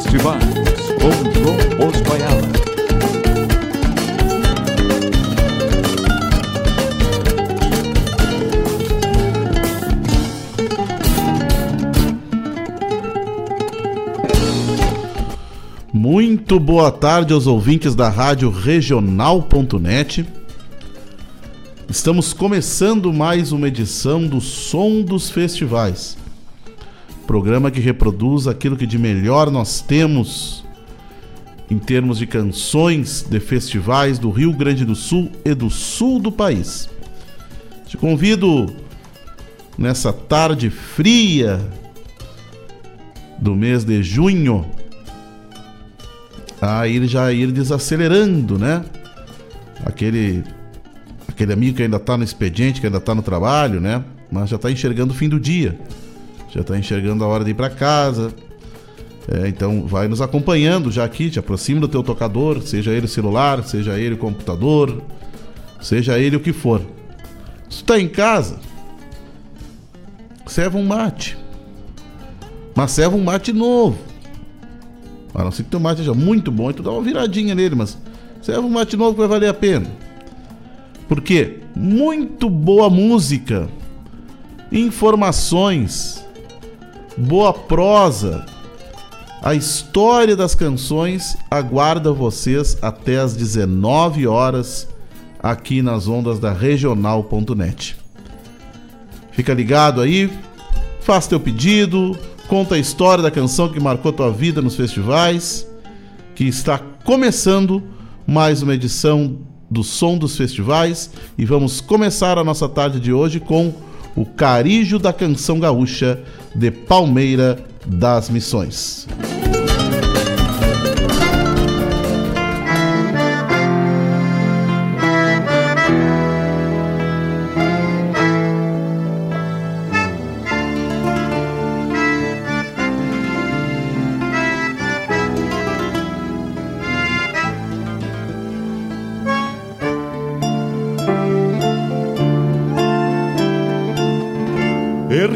Festivais com João Bosco Ayala. Muito boa tarde aos ouvintes da Rádio Regional.net. Estamos começando mais uma edição do Som dos Festivais programa que reproduz aquilo que de melhor nós temos em termos de canções de festivais do Rio Grande do Sul e do sul do país. Te convido nessa tarde fria do mês de junho a ir já ir desacelerando, né? Aquele aquele amigo que ainda está no expediente, que ainda está no trabalho, né? Mas já está enxergando o fim do dia já está enxergando a hora de ir para casa. É, então vai nos acompanhando já aqui, te aproxima do teu tocador, seja ele celular, seja ele computador, seja ele o que for. Se tu tá em casa, serva um mate. Mas serva um mate novo. A não ser que teu mate seja muito bom e tu dá uma viradinha nele, mas serva um mate novo que vai valer a pena. Porque muito boa música, informações, boa prosa. A história das canções aguarda vocês até às 19 horas aqui nas ondas da regional.net. Fica ligado aí, faz teu pedido, conta a história da canção que marcou tua vida nos festivais, que está começando mais uma edição do Som dos Festivais e vamos começar a nossa tarde de hoje com o Carijo da Canção Gaúcha de Palmeira das Missões.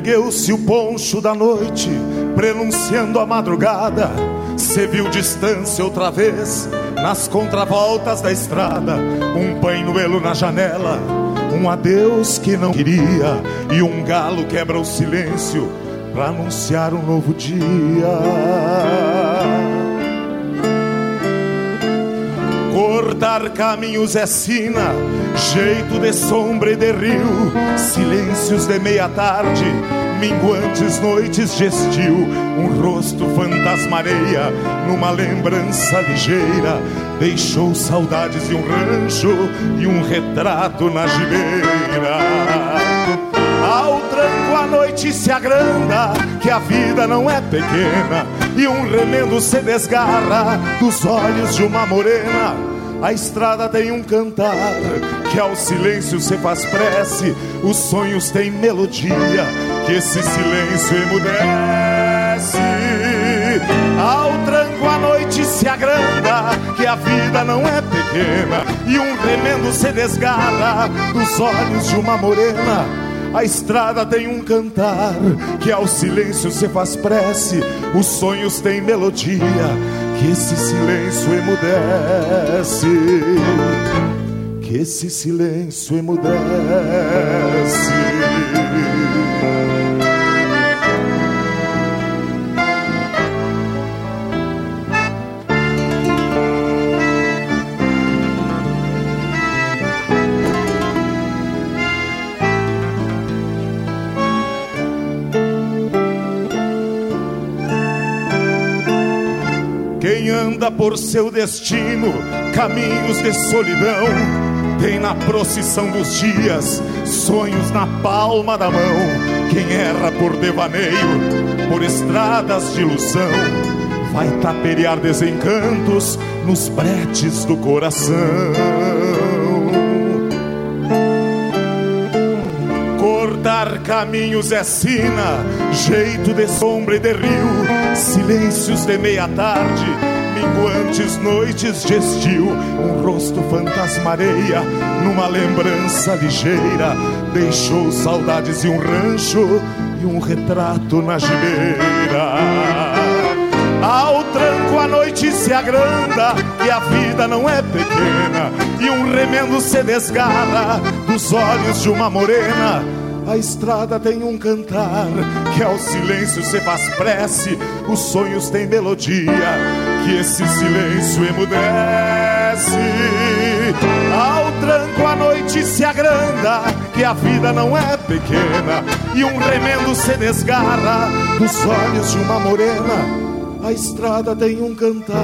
Ergueu-se o poncho da noite, prenunciando a madrugada. Se viu distância outra vez, nas contravoltas da estrada. Um painhoelo na janela, um adeus que não queria. E um galo quebra o silêncio para anunciar um novo dia. Cortar caminhos é sina, jeito de sombra e de rio, silêncios de meia tarde, minguantes noites de um rosto fantasmareia numa lembrança ligeira, deixou saudades de um rancho e um retrato na gibeira. Ao tranco a noite se agranda, que a vida não é pequena, e um remendo se desgarra dos olhos de uma morena a estrada tem um cantar que ao silêncio se faz prece. Os sonhos têm melodia que esse silêncio emudece. Ao tranco a noite se agranda que a vida não é pequena e um remendo se desgarra dos olhos de uma morena. A estrada tem um cantar que ao silêncio se faz prece. Os sonhos têm melodia que esse silêncio emudece, que esse silêncio emudece. Anda por seu destino caminhos de solidão. Tem na procissão dos dias sonhos na palma da mão. Quem erra por devaneio, por estradas de ilusão, vai taperear desencantos nos bretes do coração. Cortar caminhos é sina, jeito de sombra e de rio, silêncios de meia tarde, minguantes noites de estio, um rosto fantasmareia numa lembrança ligeira, deixou saudades e um rancho e um retrato na gibeira. Ao tranco a noite se agranda e a vida não é pequena e um remendo se desgarra dos olhos de uma morena. A estrada tem um cantar que ao silêncio se faz prece, os sonhos têm melodia que esse silêncio emudece. Ao tranco a noite se agranda que a vida não é pequena e um remendo se desgarra dos olhos de uma morena. A estrada tem um cantar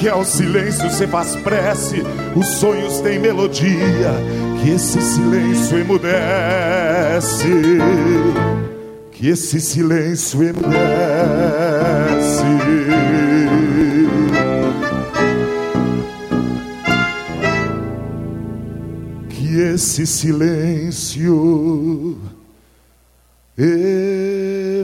que ao silêncio se faz prece, os sonhos têm melodia que esse silêncio emudece, que esse silêncio emudece. Esse silêncio emudece.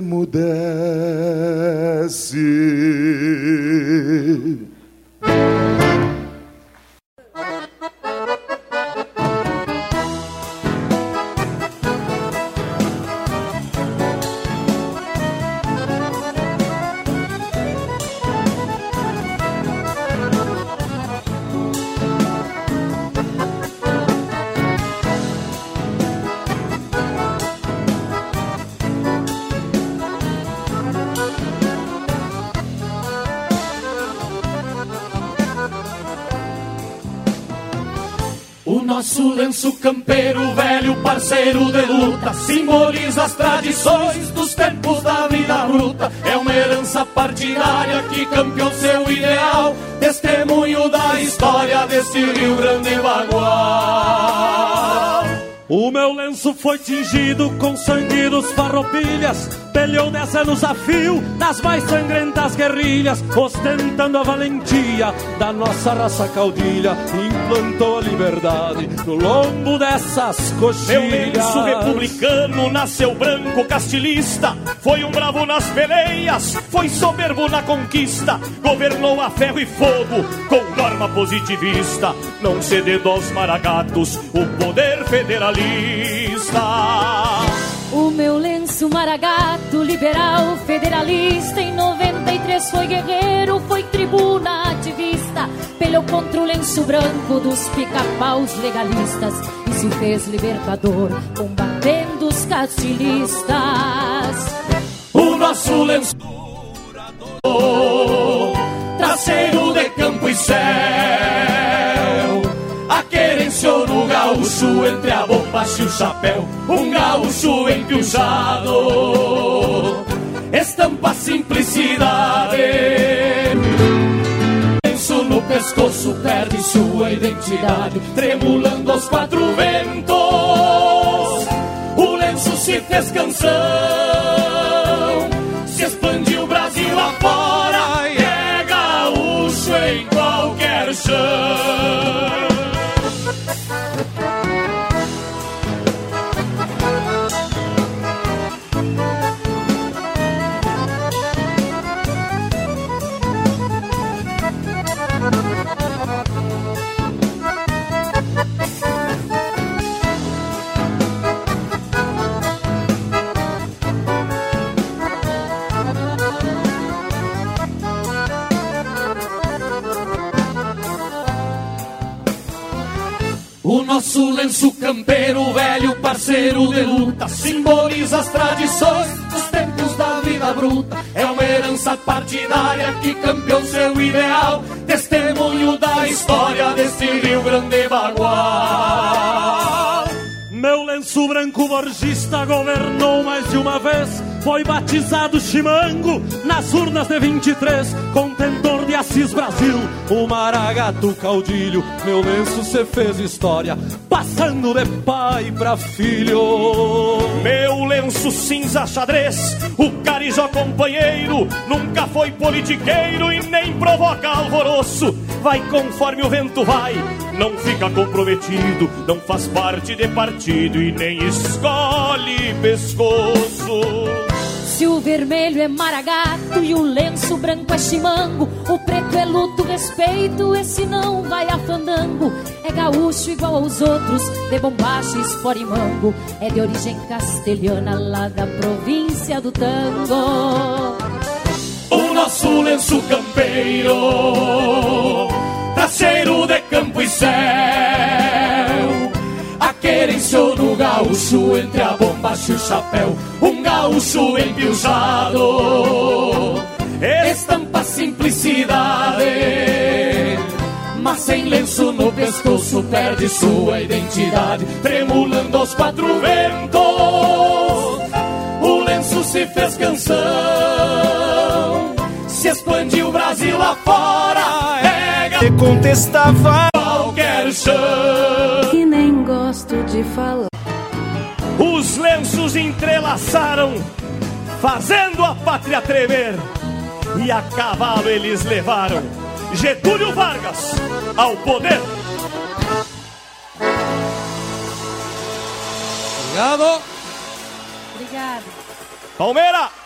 Simboliza as tradições dos tempos da vida bruta. É uma herança partidária que campeou seu ideal, testemunho da história desse Rio Grande Bagual. O meu lenço foi tingido com sangue dos farroupilhas Peleou dez anos a fio nas mais sangrentas guerrilhas Ostentando a valentia da nossa raça caudilha Implantou a liberdade no lombo dessas coxilhas. Meu lenço republicano nasceu branco castilista Foi um bravo nas peleias, foi soberbo na conquista Governou a ferro e fogo com norma positivista Não cedendo aos maragatos o poder federalista. O meu lenço maragato, liberal, federalista, em 93 foi guerreiro, foi tribuna ativista, peleou contra o lenço branco dos pica-paus legalistas e se fez libertador, combatendo os castilistas. O nosso lenço traseiro de campo e céu a querenciou no gaúcho entre a bombacha e o chapéu Um gaúcho empiuchado Estampa simplicidade. Lenço no pescoço perde sua identidade Tremulando aos quatro ventos. O lenço se fez canção Se expandiu o Brasil afora nosso lenço campeiro, velho parceiro de luta, simboliza as tradições dos tempos da vida bruta. É uma herança partidária que campeou seu ideal, testemunho da história desse Rio Grande Bagual. Lenço branco borgista governou mais de uma vez. Foi batizado Chimango nas urnas de 23, contentor de Assis Brasil, o maragato caudilho. Meu lenço cê fez história, passando de pai pra filho. Meu lenço cinza xadrez, o carijó companheiro, nunca foi politiqueiro e nem provoca alvoroço. Vai conforme o vento vai, não fica comprometido, não faz parte de partido e nem escolhe pescoço. Se o vermelho é maragato e o lenço branco é chimango, o preto é luto, respeito, esse não vai a fandango. É gaúcho igual aos outros, de bombacha, espora e mango. É de origem castelhana, lá da província do tango. O nosso lenço campeiro, traseiro de campo e céu. A querenciou no gaúcho, entre a bombacha e o chapéu. Um gaúcho empiujado, estampa simplicidade. Mas sem lenço no pescoço perde sua identidade, tremulando aos quatro ventos. O lenço se fez canção, se expandiu o Brasil afora. É contestava qualquer chão. E nem gosto de falar. Os lenços entrelaçaram, fazendo a pátria tremer. E a cavalo eles levaram Getúlio Vargas ao poder. Obrigado. Obrigada. Palmeira!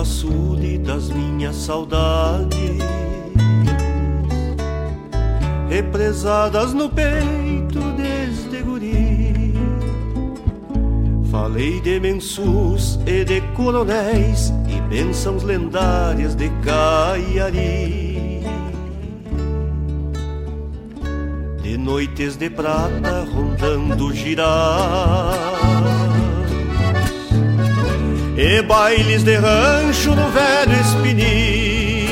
Açude das minhas saudades, represadas no peito desde guri. Falei de mensus e de coronéis e bênçãos lendárias de Caiari. De noites de prata rondando girar e bailes de rancho no velho espinilho.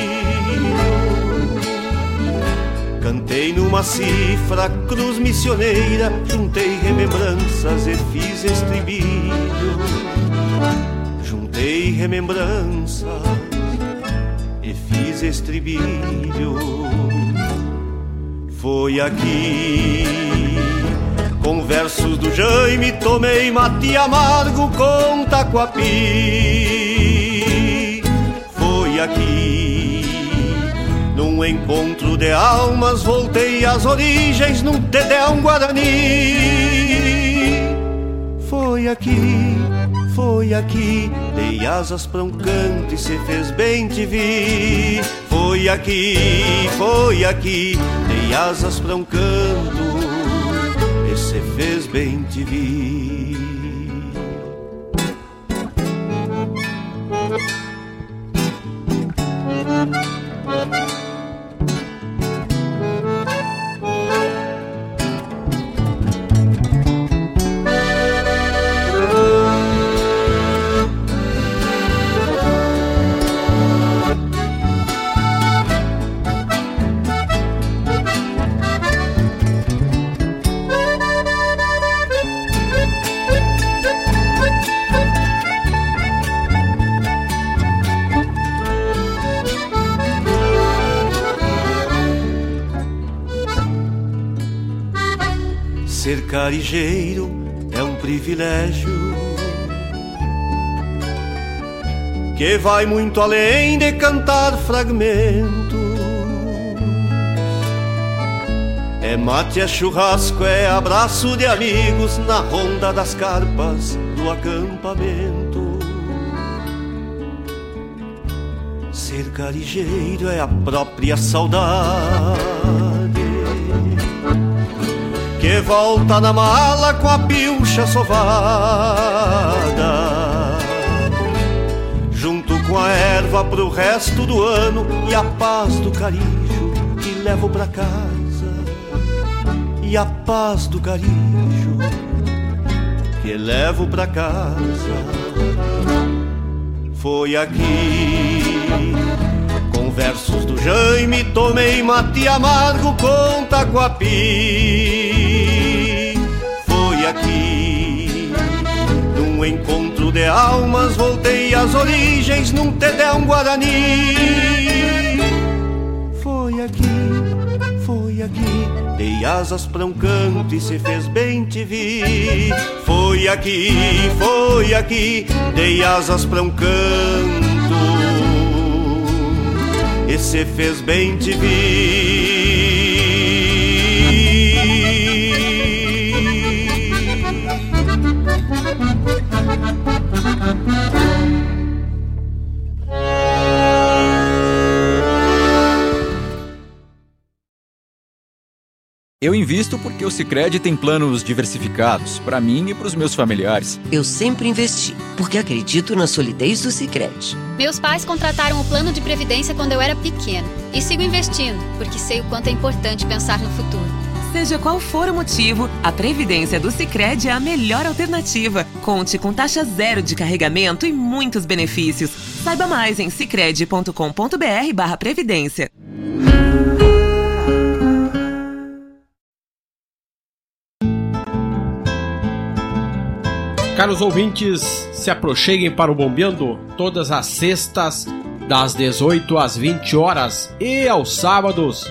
Cantei numa cifra cruz missioneira, juntei remembranças e fiz estribilho. Juntei remembranças e fiz estribilho. Foi aqui com versos do Jaime tomei mate amargo com taquapi. Foi aqui, num encontro de almas, voltei às origens num Tedeum Guarani. Foi aqui, foi aqui, dei asas pra um canto e se fez bem te vi. Foi aqui, foi aqui, dei asas pra um canto se fez bem te vi. Ser carijeiro é um privilégio que vai muito além de cantar fragmentos. É mate, é churrasco, é abraço de amigos na ronda das carpas do acampamento. Ser carijeiro é a própria saudade que volta na mala com a pilcha sovada, junto com a erva pro resto do ano e a paz do carijo que levo pra casa. E a paz do carijo que levo pra casa. Foi aqui, versos do Jaime, tomei mate amargo com taquapi. De almas, voltei às origens num Tedão Guarani. Foi aqui, foi aqui Dei asas pra um canto e se fez bem te vi. Foi aqui, foi aqui, dei asas pra um canto e se fez bem te vi. Eu invisto porque o Sicredi tem planos diversificados para mim e para os meus familiares. Eu sempre investi porque acredito na solidez do Sicredi. Meus pais contrataram o plano de previdência quando eu era pequeno e sigo investindo porque sei o quanto é importante pensar no futuro. Seja qual for o motivo, a previdência do Sicredi é a melhor alternativa. Conte com taxa zero de carregamento e muitos benefícios. Saiba mais em sicredi.com.br/previdência. Caros ouvintes, se aproxeguem para o Bombeando todas as sextas, das 18 às 20 horas e aos sábados,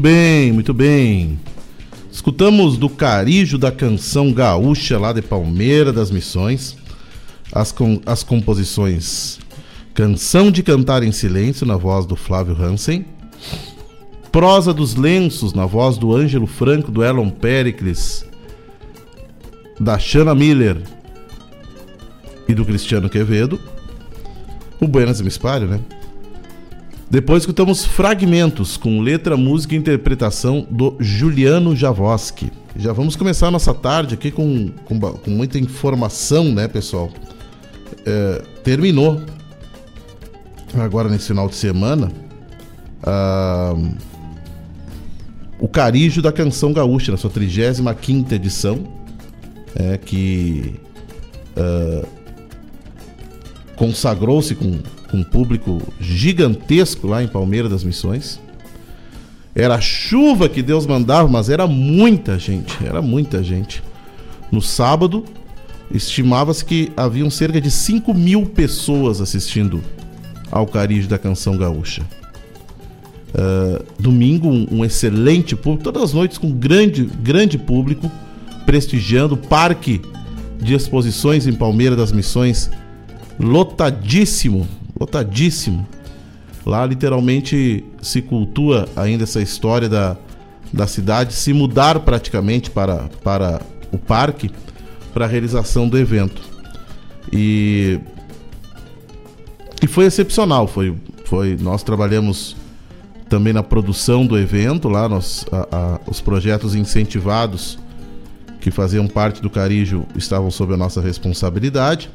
Muito bem, muito bem. Escutamos do Carijo da canção gaúcha lá de Palmeira das Missões as, com, as composições Canção de Cantar em Silêncio na voz do Flávio Hansen, Prosa dos Lenços na voz do Ângelo Franco, do Elon Pericles, da Shana Miller e do Cristiano Quevedo, o Buenas Espalho, né? Depois escutamos fragmentos com letra, música e interpretação do Juliano Javoski. Já vamos começar a nossa tarde aqui com, com, com muita informação, né, pessoal? É, terminou agora nesse final de semana ah, o Carijo da Canção Gaúcha, na sua 35 edição, é, que ah, consagrou-se com um público gigantesco lá em Palmeira das Missões. Era chuva que Deus mandava, mas era muita gente, era muita gente. No sábado, estimava-se que haviam cerca de 5 mil pessoas assistindo ao Carijo da Canção Gaúcha. Uh, domingo, um, um, excelente público, todas as noites com grande, grande público, prestigiando o Parque de Exposições em Palmeira das Missões, lotadíssimo lotadíssimo. Lá literalmente se cultua ainda essa história da, da cidade se mudar praticamente para, para o parque para a realização do evento. E, e foi excepcional. Foi, foi, nós trabalhamos também na produção do evento, lá nós, a, a, os projetos incentivados que faziam parte do Carijo estavam sob a nossa responsabilidade.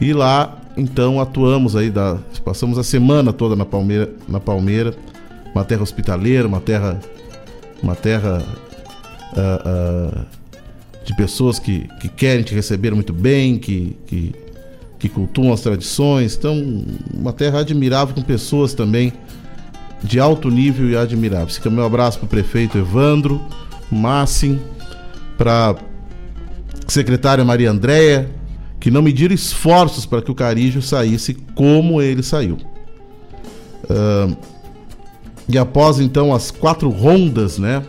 E lá então atuamos aí, da, passamos a semana toda na Palmeira, na Palmeira, uma terra hospitaleira, uma terra, uma terra uh, uh, de pessoas que, que querem te receber muito bem, que, que, que cultuam as tradições. Então, uma terra admirável com pessoas também de alto nível e admirável. Fica meu abraço para o prefeito Evandro Massim, para secretária Maria Andréia, que não mediram esforços para que o Carijo saísse como ele saiu. Uh, e após então as quatro rondas, né,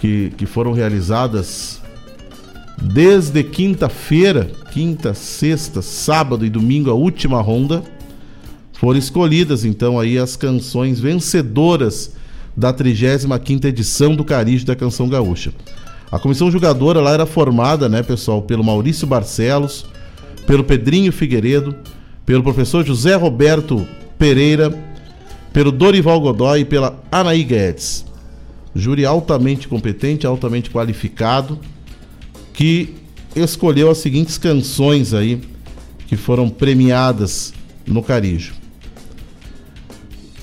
que, que foram realizadas Desde quinta-feira, quinta, sexta, sábado e domingo, a última ronda, foram escolhidas então aí as canções vencedoras da 35ª edição do Carijo da Canção Gaúcha. A comissão julgadora lá era formada, né, pessoal, pelo Maurício Barcelos, pelo Pedrinho Figueiredo, pelo professor José Roberto Pereira, pelo Dorival Godoy e pela Anaí Guedes. Júri altamente competente, altamente qualificado, que escolheu as seguintes canções aí que foram premiadas no Carijo.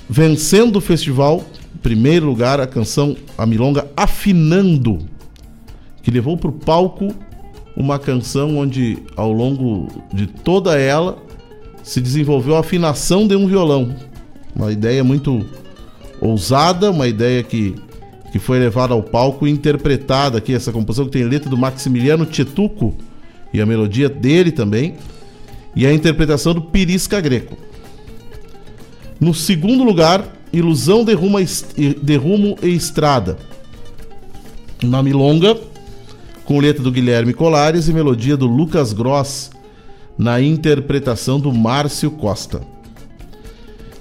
Vencendo o festival, em primeiro lugar, a canção A Milonga Afinando, que levou para o palco uma canção onde, ao longo de toda ela, se desenvolveu a afinação de um violão. Uma ideia muito ousada, uma ideia que, que foi levada ao palco e interpretada aqui, essa composição que tem letra do Maximiliano Tietuco e a melodia dele também, e a interpretação do Pirisca Greco. No segundo lugar, Ilusão de Rumo, de Rumo e Estrada. Na Milonga, com letra do Guilherme Colares e melodia do Lucas Gross, na interpretação do Márcio Costa.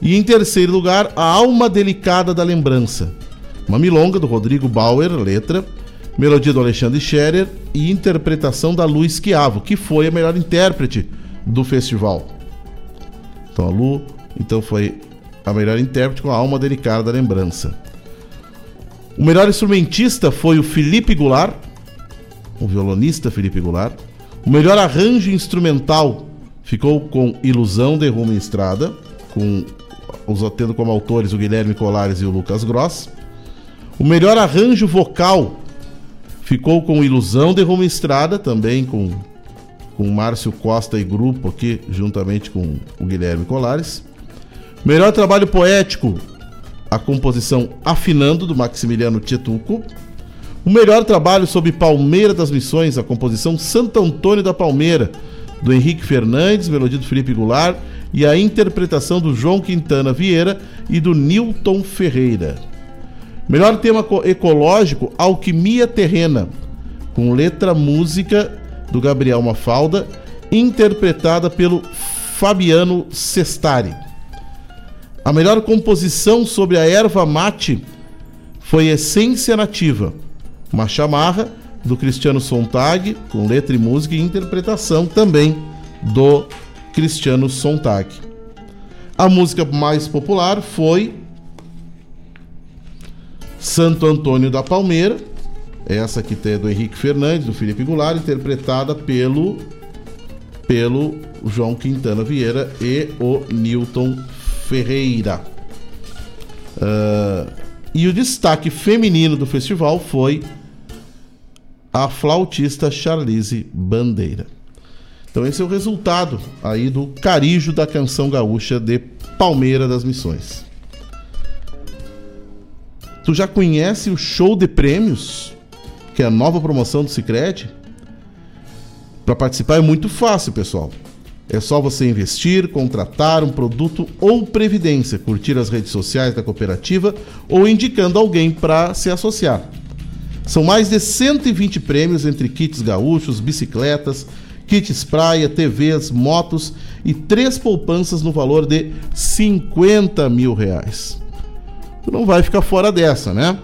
E em terceiro lugar, A Alma Delicada da Lembrança, uma milonga do Rodrigo Bauer, letra, melodia do Alexandre Scherer e interpretação da Lu Esquiavo, que foi a melhor intérprete do festival. Então a Lu então foi a melhor intérprete com a alma delicada da lembrança. O melhor instrumentista foi o Felipe Goulart, o violonista Felipe Goulart. O melhor arranjo instrumental ficou com Ilusão de Rumo Estrada, com os tendo como autores o Guilherme Colares e o Lucas Gross. O melhor arranjo vocal ficou com Ilusão de Rumo Estrada, também com com Márcio Costa e grupo aqui, juntamente com o Guilherme Colares. Melhor trabalho poético, a composição Afinando, do Maximiliano Tietuco. O melhor trabalho sobre Palmeira das Missões, a composição Santo Antônio da Palmeira, do Henrique Fernandes, melodia do Felipe Goulart, e a interpretação do João Quintana Vieira e do Newton Ferreira. Melhor tema ecológico, Alquimia Terrena, com letra música do Gabriel Mafalda, interpretada pelo Fabiano Sestari. A melhor composição sobre a erva mate foi Essência Nativa, uma chamarra do Cristiano Sontag, com letra e música e interpretação também do Cristiano Sontag. A música mais popular foi Santo Antônio da Palmeira, essa aqui é do Henrique Fernandes, do Felipe Goulart, interpretada pelo pelo João Quintana Vieira e o Newton Ferreira. Uh, e o destaque feminino do festival foi a flautista Charlize Bandeira. Então esse é o resultado aí do carijo da canção gaúcha de Palmeira das Missões. Tu já conhece o show de prêmios, que é a nova promoção do Sicredi? Para participar é muito fácil, pessoal. É só você investir, contratar um produto ou previdência, curtir as redes sociais da cooperativa ou indicando alguém para se associar. São mais de 120 prêmios entre kits gaúchos, bicicletas, kits praia, TVs, motos e três poupanças no valor de 50 mil reais. Não vai ficar fora dessa, né?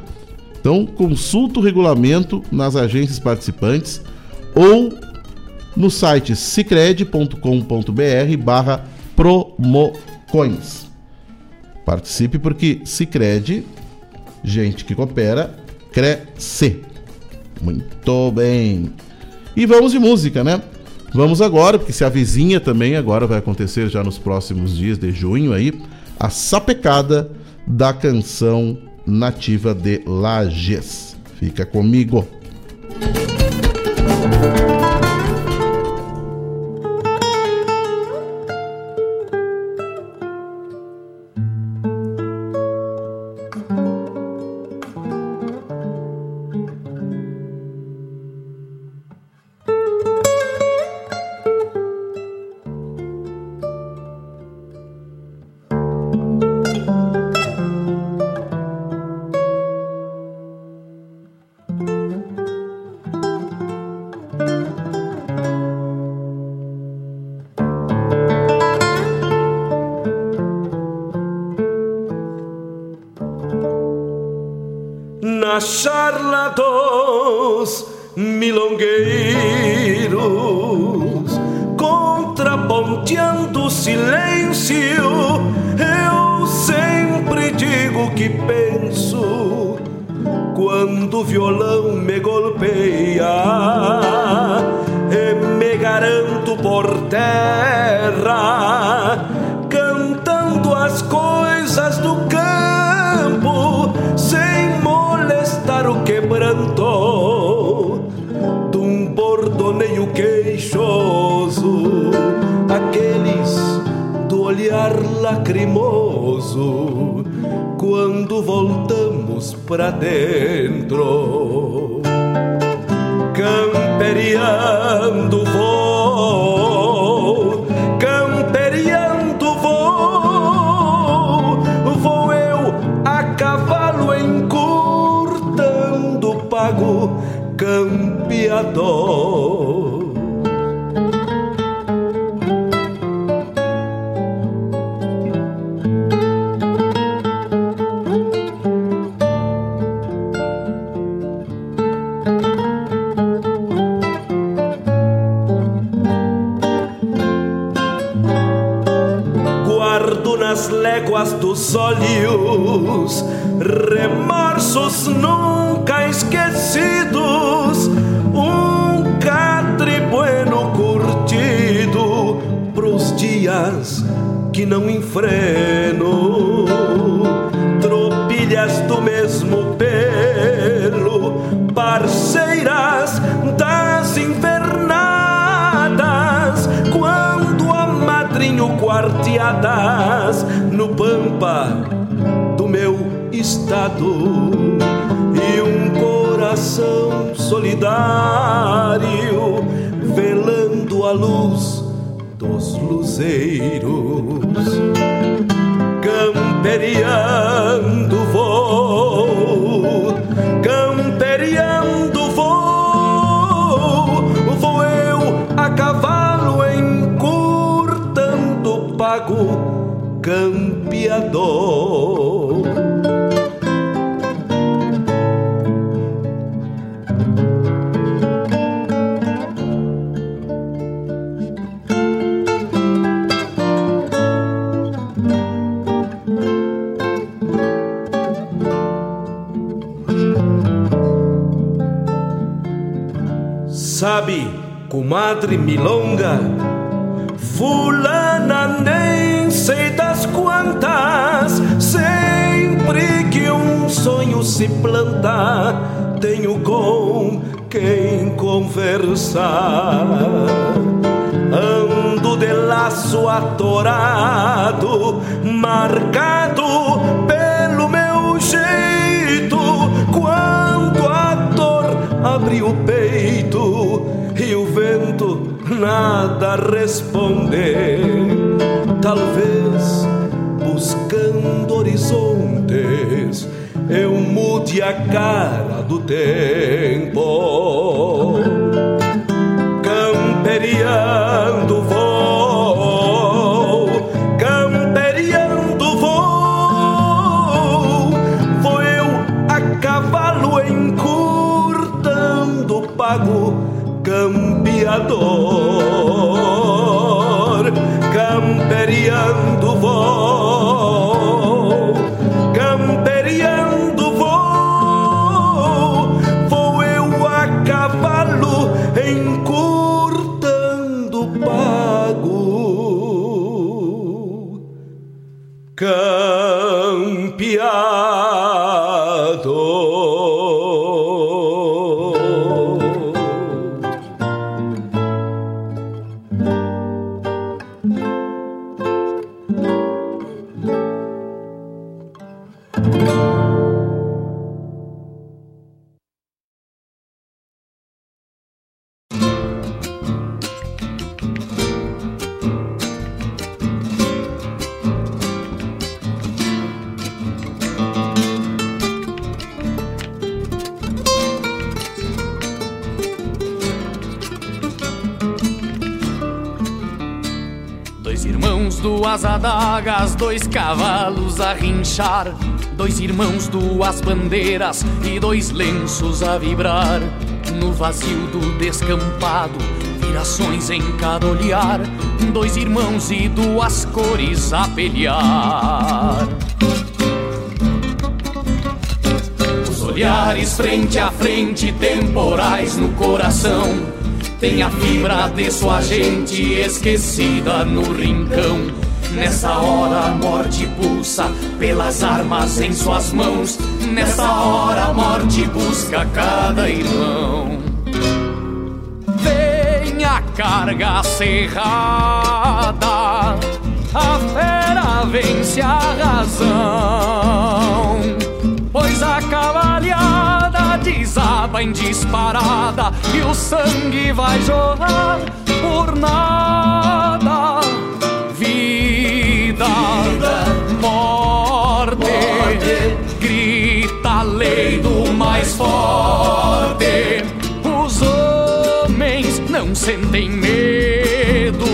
Então consulta o regulamento nas agências participantes ou no site cicred.com.br barra promocoins. Participe porque Cicred, gente que coopera, cresce. Muito bem. E vamos de música, né? Vamos agora, porque se a vizinha também agora vai acontecer já nos próximos dias de junho aí, a sapecada da canção nativa de Lages. Fica comigo. na mesmo pelo, parceiras das invernadas, quando a madrinho quarteadas no pampa do meu estado e um coração solidário velando a luz dos luzeiros camperiando vou vou vou eu a cavalo encurtando pago campeador tenho com quem conversar. Ando de laço atorado, marcado pelo meu jeito, quando a dor abre o peito e o vento nada responder. Talvez buscando horizontes eu mude a cara tempo. Camperiando vou, camperiando vou, vou eu a cavalo encurtando pago campeador, camperiando vou, cavalos a rinchar, dois irmãos, duas bandeiras e dois lenços a vibrar. No vazio do descampado, virações em cada olhar, dois irmãos e duas cores a pelear. Os olhares frente a frente, temporais no coração. Tem a fibra de sua gente esquecida no rincão. Nessa hora a morte pulsa pelas armas em suas mãos. Nessa hora a morte busca cada irmão. Vem a carga cerrada, a fera vence a razão. Pois a cavalhada desaba em disparada e o sangue vai jorrar por nada. A lei do mais forte. Os homens não sentem medo,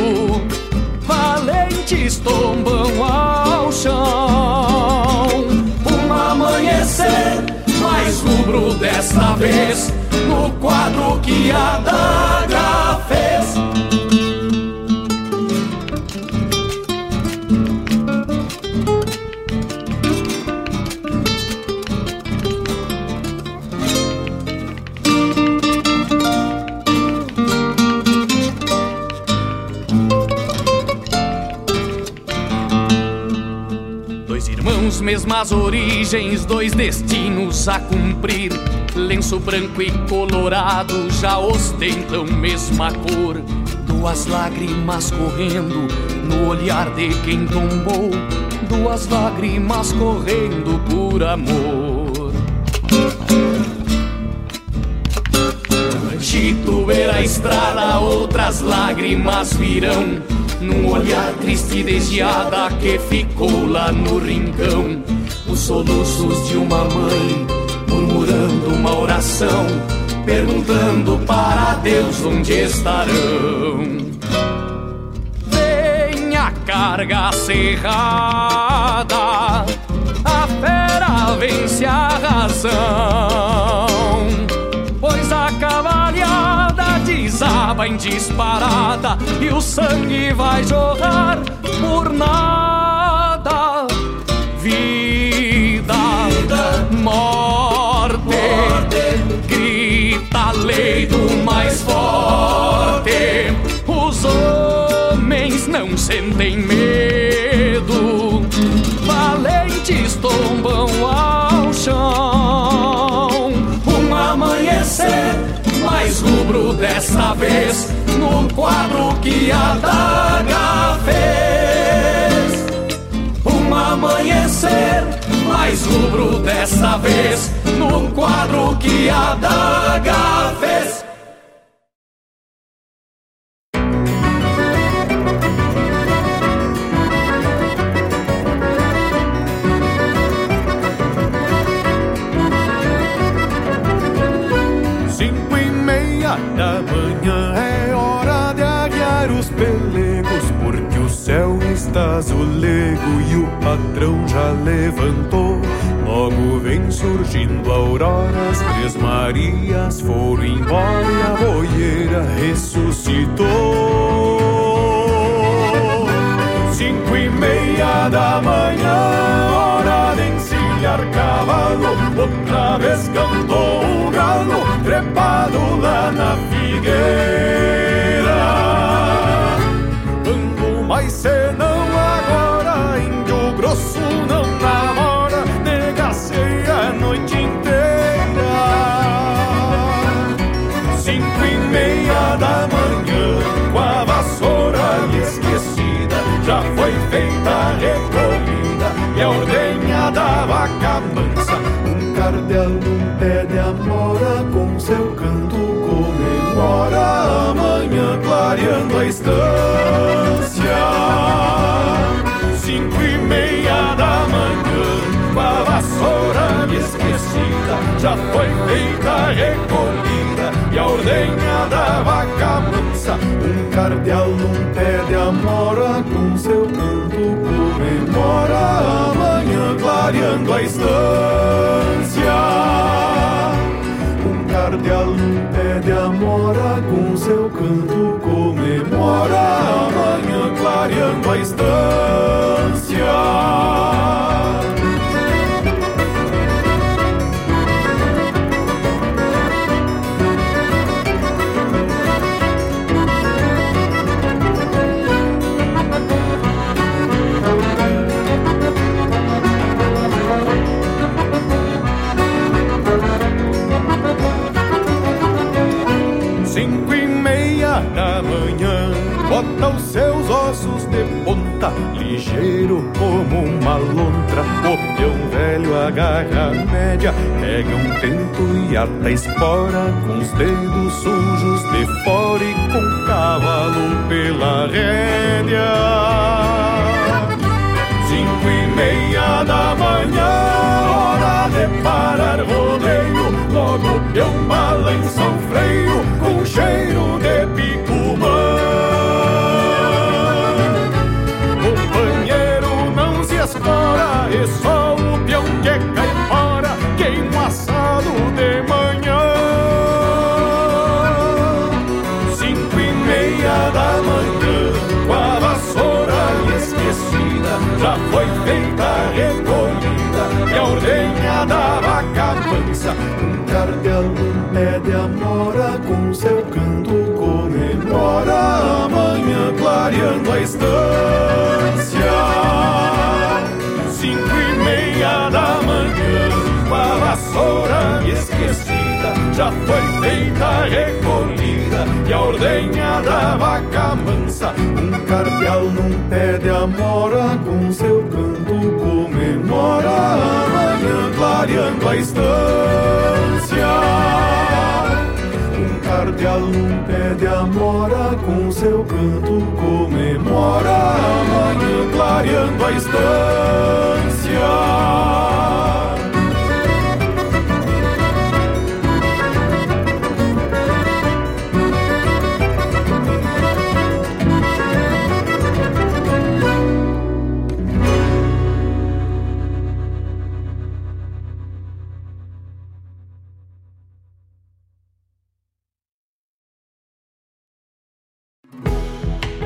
valentes tombam ao chão. Um amanhecer mais rubro desta vez no quadro que a daga fez. Mesmas origens, dois destinos a cumprir. Lenço branco e colorado já ostentam mesma cor. Duas lágrimas correndo no olhar de quem tombou. Duas lágrimas correndo por amor. Chito ver a estrada, outras lágrimas virão. Num olhar triste e desviada que ficou lá no rincão. Os soluços de uma mãe murmurando uma oração, perguntando para Deus onde estarão. Vem a carga cerrada, a fera vence a razão. Desaba em disparada e o sangue vai jorrar por nada. Vida, morte, grita a lei do mais forte. Os homens não sentem medo, valentes tombam desta vez no quadro que a daga fez. Um amanhecer mais rubro desta vez no quadro que a daga fez. Da manhã é hora de aguiar os pelegos, porque o céu está azulego e o patrão já levantou. Logo vem surgindo a aurora, as três Marias foram embora e a boieira ressuscitou. Cinco e meia da manhã, hora de encilhar cavalo. Outra vez o galo, trepado lá na figueira. Ando mais senão agora, índio grosso não namora, negacei a noite inteira. Cinco e meia da manhã, com a vassoura esquecida, já foi feita a recolhida e a ordenha da vaca mansa. Um cardeal clareando a estância. Cinco e meia da manhã, com a vassoura me esquecida, já foi feita a recolhida e a ordenha da vaca mansa. Um cardeal num pé de amora, com seu canto comemora amanhã, clareando a estância. Um cardeal num pé de amora, comemora a manhã clareando a estância. Como uma lontra. O peão velho agarra a média, pega um tento e ata espora, com os dedos sujos de fora e com o cavalo pela rédea. Cinco e meia da manhã, hora de parar rodeio. Logo o peão balança o freio com cheiro de clareando a estância. Cinco e meia da manhã, com a vassoura esquecida, já foi feita recolhida e a ordenha da vaca mansa. Um cardeal num pé de amora, com seu canto comemora a manhã clareando a estância. Um cardeal num pé de amora, com seu canto comemora a manhã clareando a estância.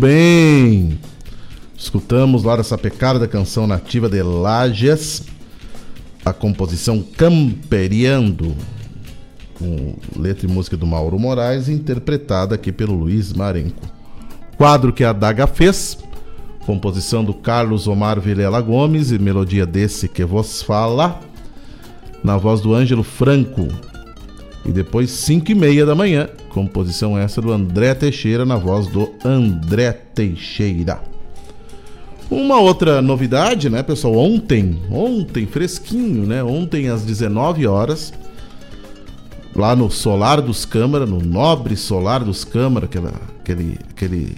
Bem. Escutamos lá dessa pecada da canção nativa de Lages, a composição Camperiando, com letra e música do Mauro Moraes, interpretada aqui pelo Luiz Marenco. Quadro que a Daga fez, composição do Carlos Omar Vilela Gomes e melodia desse que vos fala, na voz do Ângelo Franco. E depois, 5 e meia da manhã, composição essa do André Teixeira, na voz do André Teixeira. Uma outra novidade, né, pessoal? Ontem, ontem, fresquinho, né? Ontem às 19 horas, lá no Solar dos Câmara, no Nobre Solar dos Câmara, aquela, aquele, aquele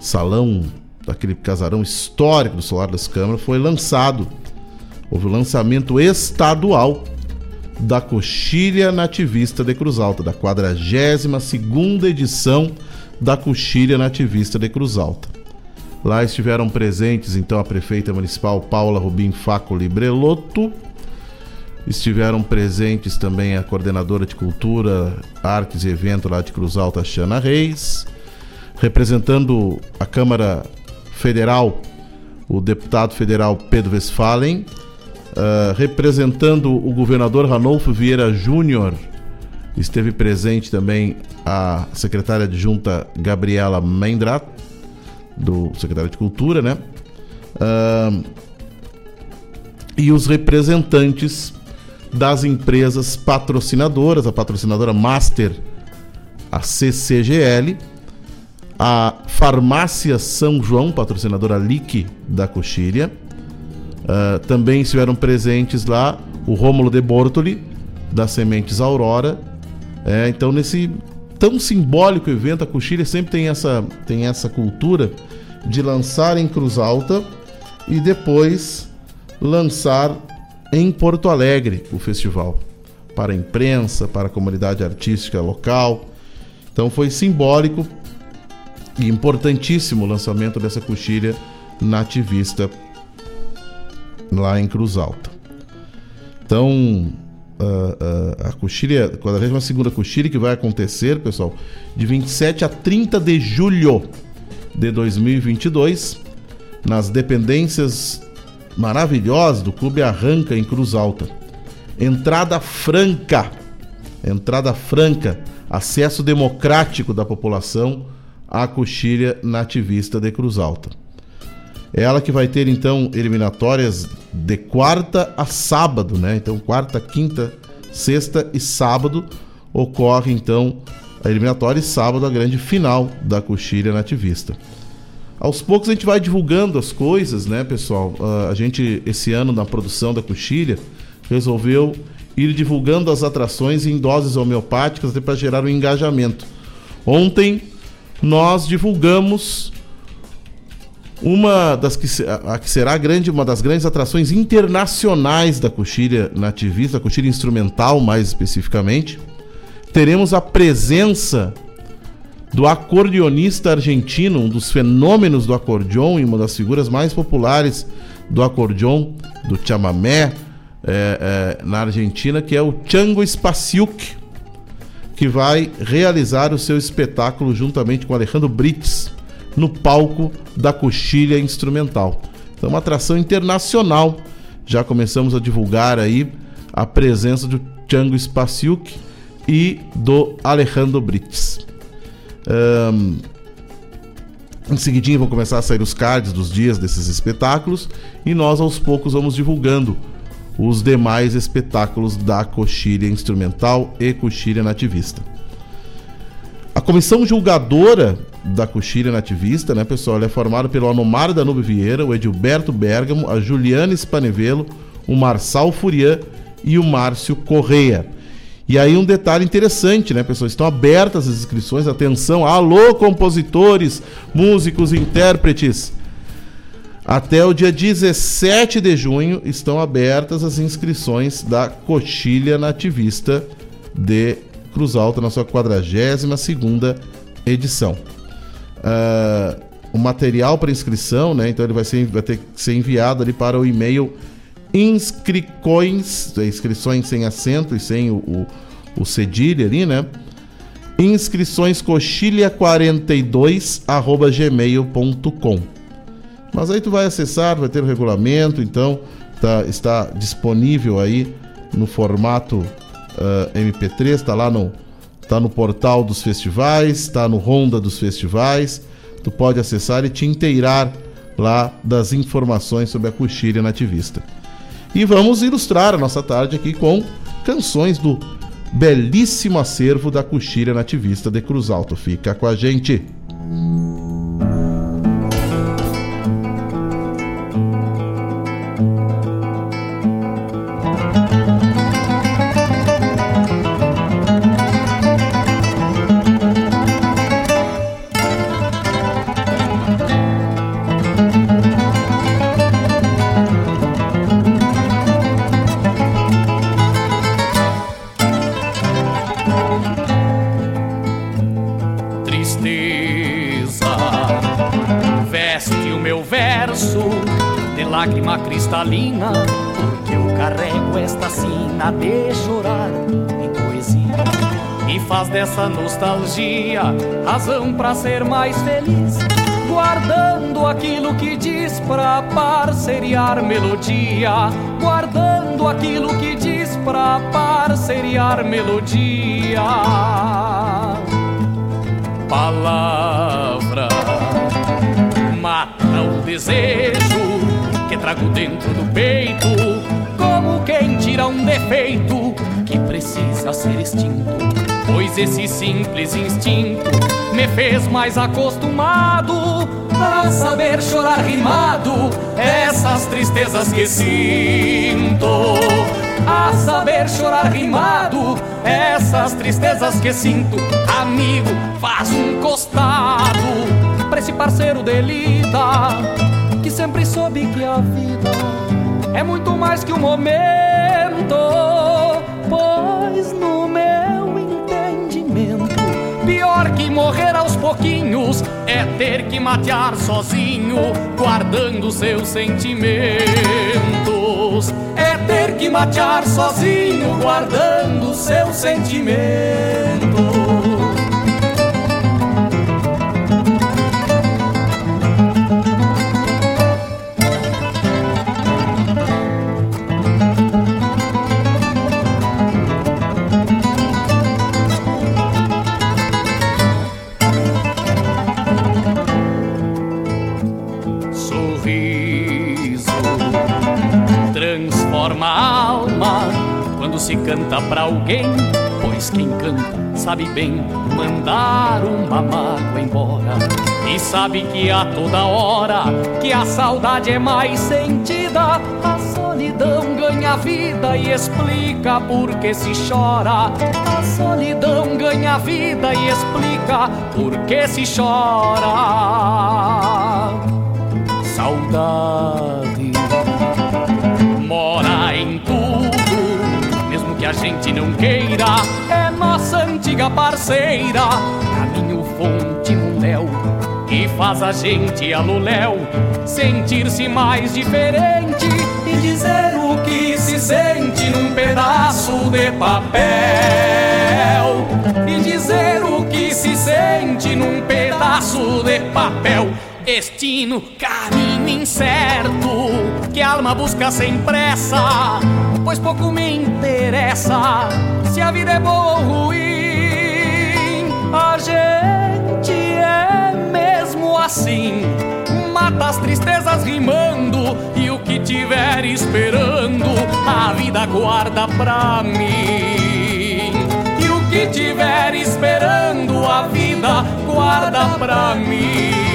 salão, daquele casarão histórico do Solar das Câmaras, foi lançado. Houve o lançamento estadual da Coxilha Nativista de Cruz Alta, da 42ª edição da Coxilha Nativista de Cruz Alta. Lá estiveram presentes então a prefeita municipal Paula Rubim Faco Librelotto, estiveram presentes também a coordenadora de Cultura, Artes e Evento lá de Cruz Alta, Xana Reis, representando a Câmara Federal, o deputado federal Pedro Westphalen, Uh, representando o governador Ranolfo Vieira Júnior, esteve presente também a secretária adjunta Gabriela Mendrat, do secretário de Cultura, né? Uh, e os representantes das empresas patrocinadoras, a patrocinadora Master, a CCGL, a Farmácia São João, patrocinadora LIC da Coxilha. Uh, também estiveram presentes lá o Rômulo de Bortoli, das Sementes Aurora. É, então, nesse tão simbólico evento, a Coxilha sempre tem essa, tem essa cultura de lançar em Cruz Alta e depois lançar em Porto Alegre o festival para a imprensa, para a comunidade artística local. Então foi simbólico e importantíssimo o lançamento dessa coxilha nativista lá em Cruz Alta. Então, uh, uh, a coxilha, a gente uma segunda coxilha que vai acontecer, pessoal, de 27 a 30 de julho de 2022, nas dependências maravilhosas do Clube Arranca em Cruz Alta. Entrada franca, entrada franca, acesso democrático da população à coxilha nativista de Cruz Alta. Ela que vai ter então eliminatórias de quarta a sábado, né? Então quarta, quinta, sexta e sábado ocorre então a eliminatória e sábado a grande final da coxilha nativista. Aos poucos a gente vai divulgando as coisas, né, pessoal? Uh, a gente, esse ano, na produção da coxilha, resolveu ir divulgando as atrações em doses homeopáticas para gerar um engajamento. Ontem nós divulgamos uma das que, a, que será grande, uma das grandes atrações internacionais da coxilha nativista, da coxilha instrumental mais especificamente. Teremos a presença do acordeonista argentino, um dos fenômenos do acordeon e uma das figuras mais populares do acordeon, do chamamé, é, é, na Argentina, que é o Chango Spasiuk, que vai realizar o seu espetáculo juntamente com Alejandro Brits no palco da Coxilha Instrumental. Então, uma atração internacional. Já começamos a divulgar aí a presença do Chango Spasiuk e do Alejandro Brits. Um, em seguidinho vão começar a sair os cards dos dias desses espetáculos e nós aos poucos vamos divulgando os demais espetáculos da coxilha instrumental e coxilha nativista. A comissão julgadora da coxilha nativista, né, pessoal, é formada pelo Anomar Danube Vieira, o Edilberto Bergamo, a Juliana Spanevelo, o Marçal Furian e o Márcio Correia. E aí um detalhe interessante, né, pessoal? Estão abertas as inscrições, atenção, alô compositores, músicos, intérpretes. Até o dia 17 de junho estão abertas as inscrições da Coxilha Nativista de Cruz Alta na sua 42ª edição. Uh, o material para inscrição, né? Então ele vai, ser, vai ter que ser enviado ali para o e-mail inscrições, é, inscrições sem acento e sem o, o, o cedilha ali, né? Inscrições coxilha42 arroba gmail.com. Mas aí tu vai acessar, vai ter o regulamento, então tá, está disponível aí no formato uh, MP3, está lá no, tá no portal dos festivais, está no Ronda dos festivais. Tu pode acessar e te inteirar lá das informações sobre a coxilha nativista. E vamos ilustrar a nossa tarde aqui com canções do belíssimo acervo da coxilha nativista de Cruz Alto. Fica com a gente. lágrima cristalina, porque eu carrego esta sina de chorar em poesia. E faz dessa nostalgia razão para ser mais feliz, guardando aquilo que diz pra parceriar melodia, guardando aquilo que diz pra parceriar melodia. Palavra desejo que trago dentro do peito, como quem tira um defeito que precisa ser extinto. Pois esse simples instinto me fez mais acostumado a saber chorar rimado essas tristezas que sinto. A saber chorar rimado essas tristezas que sinto. Amigo, faz um costado pra esse parceiro delida sempre soube que a vida é muito mais que um momento. Pois no meu entendimento, pior que morrer aos pouquinhos é ter que matear sozinho, guardando seus sentimentos. É ter que matear sozinho, guardando seus sentimentos. Pra alguém. Pois quem canta sabe bem mandar uma mágoa embora. E sabe que a toda hora que a saudade é mais sentida, a solidão ganha vida e explica por que se chora. A solidão ganha vida e explica por que se chora. Saudade a queira. É nossa antiga parceira, caminho, fonte, mundéu, e faz a gente aluléu sentir-se mais diferente e dizer o que se sente num pedaço de papel. E dizer o que se sente num pedaço de papel. Destino, caminho incerto, que a alma busca sem pressa, pois pouco me interessa se a vida é boa ou ruim. A gente é mesmo assim, mata as tristezas rimando, e o que tiver esperando, a vida guarda pra mim. E o que tiver esperando, a vida guarda pra mim.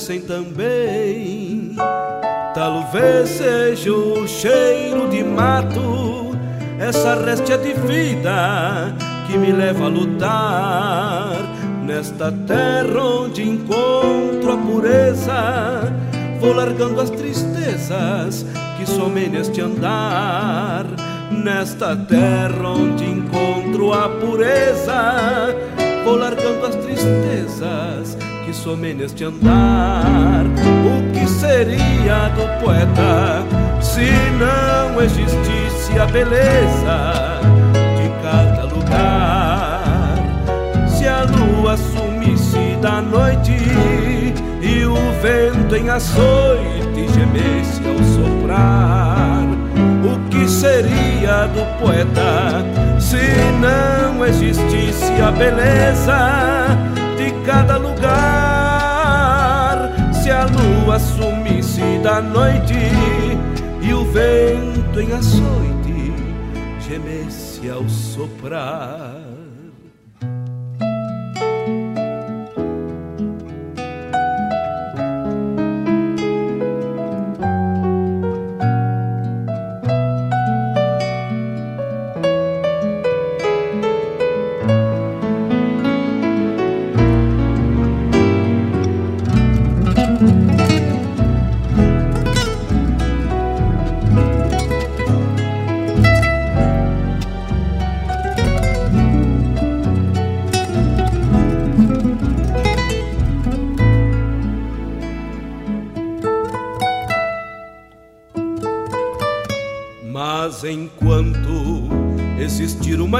Florescem também. Talvez seja o cheiro de mato, essa réstia de vida que me leva a lutar nesta terra onde encontro a pureza. Vou largando as tristezas que somem neste andar. Nesta terra onde encontro a pureza, vou largando as tristezas que somem neste andar. O que seria do poeta se não existisse a beleza de cada lugar? Se a lua sumisse da noite e o vento em açoite gemesse ao soprar, o que seria do poeta se não existisse a beleza de cada lugar? Se a lua sumisse da noite e o vento em açoite gemesse ao soprar.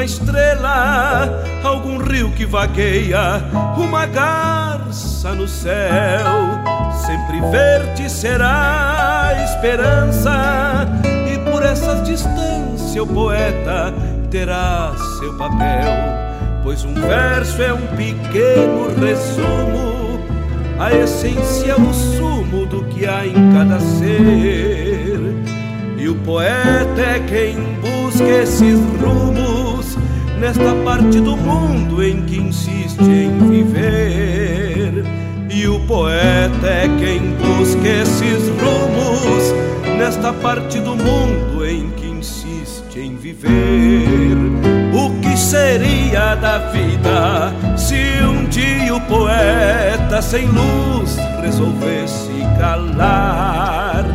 Uma estrela, algum rio que vagueia, uma garça no céu. Sempre verde será a esperança, e por essas distâncias o poeta terá seu papel. Pois um verso é um pequeno resumo, a essência, o sumo do que há em cada ser. E o poeta é quem busca esses rumos nesta parte do mundo em que insiste em viver. E o poeta é quem busca esses rumos nesta parte do mundo em que insiste em viver. O que seria da vida se um dia o poeta sem luz resolvesse calar?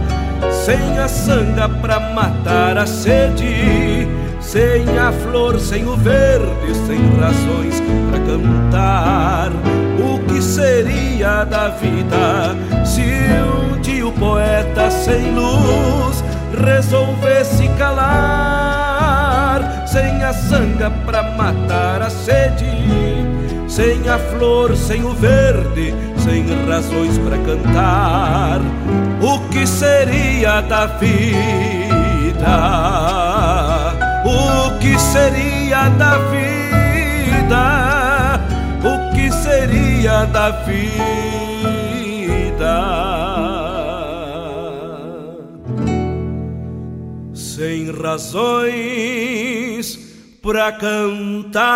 sem a sanga pra matar a sede, sem a flor, sem o verde, sem razões pra cantar. O que seria da vida se um dia o poeta sem luz resolvesse calar? Sem a sanga pra matar a sede, sem a flor, sem o verde, sem razões para cantar. O que seria da vida? O que seria da vida? O que seria da vida? Sem razões para cantar.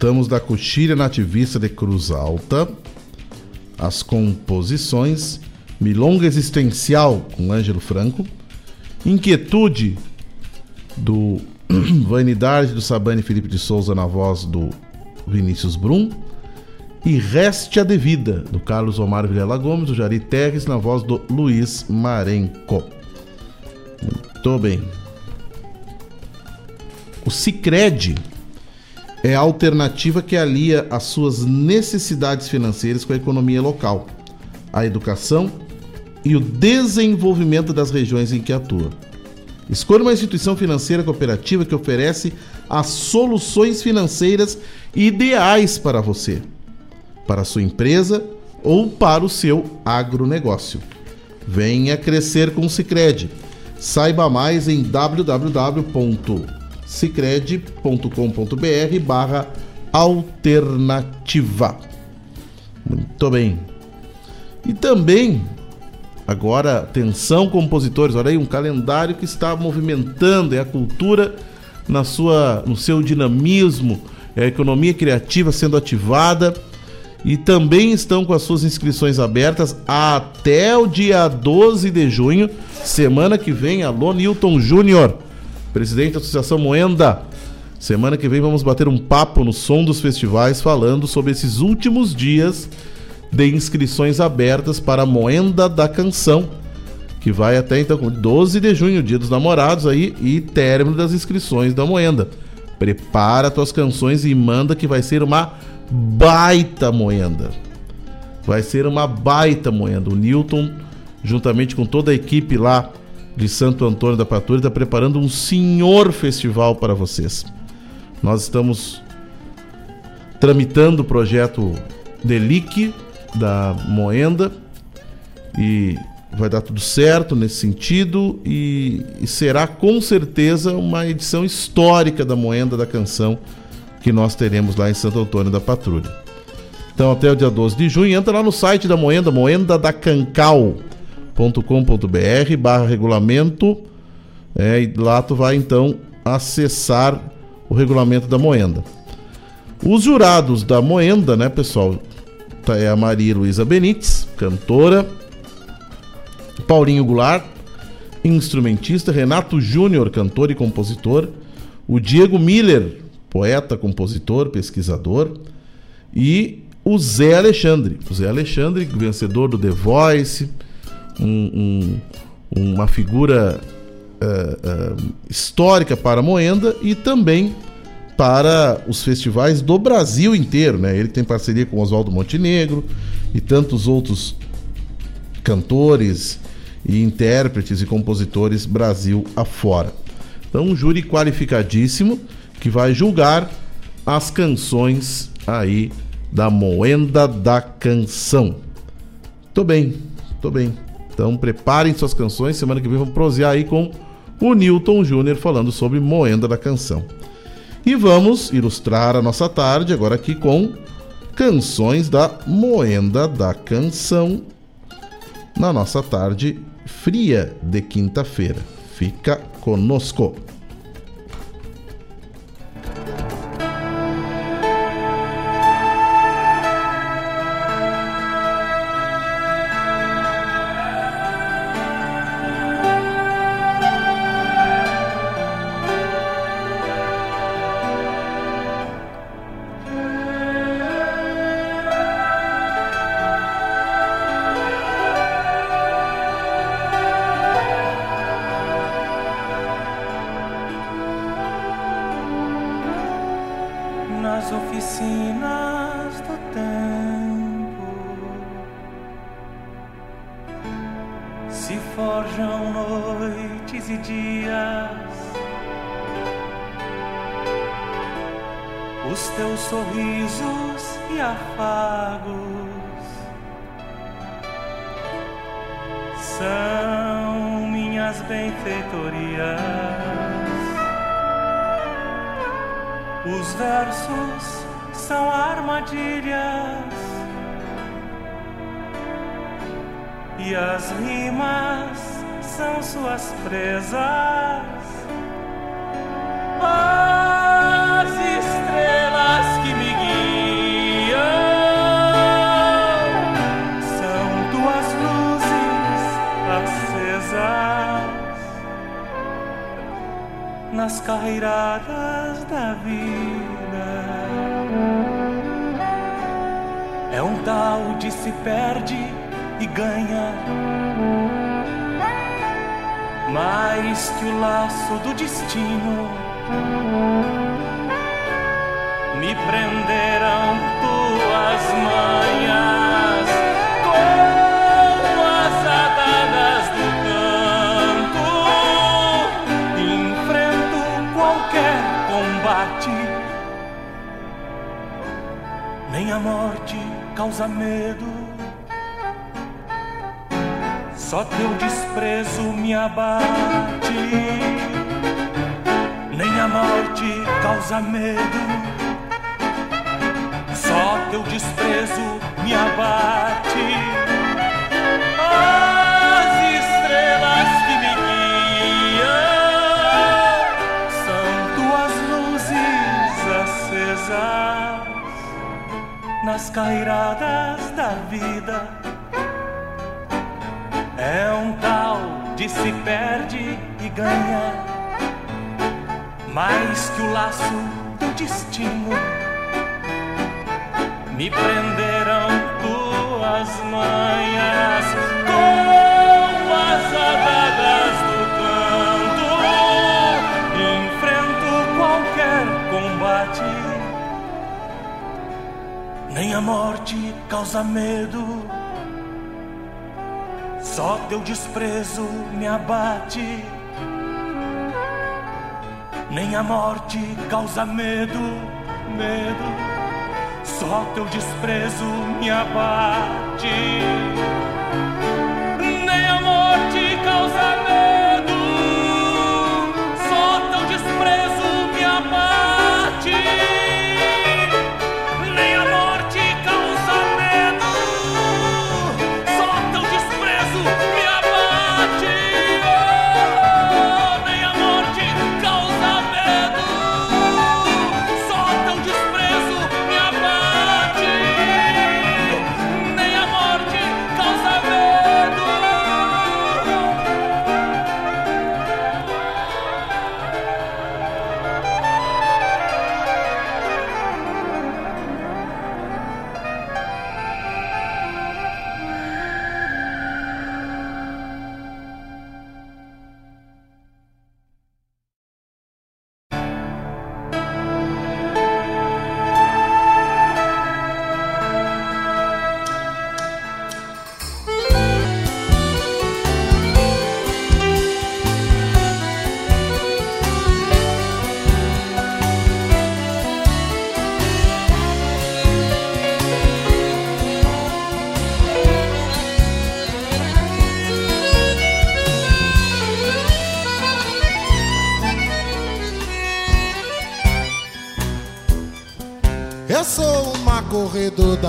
Escutamos da Coxilha Nativista de Cruz Alta as composições Milonga Existencial com Ângelo Franco, Inquietude do Vanidade do Sabane Felipe de Souza na voz do Vinícius Brum e Reste a Devida do Carlos Omar Vilela Gomes, do Jari Terres na voz do Luiz Marenco. Muito bem. O Cicred é a alternativa que alia as suas necessidades financeiras com a economia local, a educação e o desenvolvimento das regiões em que atua. Escolha uma instituição financeira cooperativa que oferece as soluções financeiras ideais para você, para a sua empresa ou para o seu agronegócio. Venha crescer com o Cicred. Saiba mais em www.cicred.com.br barra alternativa. Muito bem. E também, agora, atenção compositores, olha aí, um calendário que está movimentando, é a cultura na sua, no seu dinamismo, é a economia criativa sendo ativada e também estão com as suas inscrições abertas até o dia 12 de junho, semana que vem. Alô, Newton Júnior, presidente da Associação Moenda. Semana que vem vamos bater um papo no som dos festivais falando sobre esses últimos dias de inscrições abertas para a Moenda da Canção, que vai até então 12 de junho, dia dos namorados aí e término das inscrições da Moenda. Prepara tuas canções e manda que vai ser uma baita moenda. Vai ser uma baita moenda. O Newton, juntamente com toda a equipe lá de Santo Antônio da Patrulha, está preparando um senhor festival para vocês. Nós estamos tramitando o projeto Delic da Moenda e vai dar tudo certo nesse sentido e, e será com certeza uma edição histórica da Moenda da Canção que nós teremos lá em Santo Antônio da Patrulha. Então, até o dia 12 de junho, entra lá no site da Moenda, moendadacancal.com.br barra regulamento, é, e lá tu vai então acessar o regulamento da Moenda. Os jurados da Moenda, né, pessoal, tá, é a Maria Luísa Benites, cantora, Paulinho Goulart, instrumentista, Renato Júnior, cantor e compositor, o Diego Miller, poeta, compositor, pesquisador, e o Zé Alexandre. O Zé Alexandre, vencedor do The Voice, um, um, uma figura uh, uh, histórica para Moenda e também para os festivais do Brasil inteiro. Né? Ele tem parceria com Oswaldo Montenegro e tantos outros cantores e intérpretes e compositores Brasil afora. Então, um júri qualificadíssimo que vai julgar as canções aí da Moenda da Canção. Tô bem, tô bem. Então preparem suas canções, semana que vem vamos prosear aí com o Newton Júnior falando sobre Moenda da Canção. E vamos ilustrar a nossa tarde agora aqui com canções da Moenda da Canção na nossa tarde fria de quinta-feira. Fica conosco. De se perde e ganha, mais que o laço do destino. Me prenderam tuas manhas com as adagas do canto. Enfrento qualquer combate. Nem a morte causa medo, só teu desprezo me abate. Nem a morte causa medo, medo. Só teu desprezo me abate.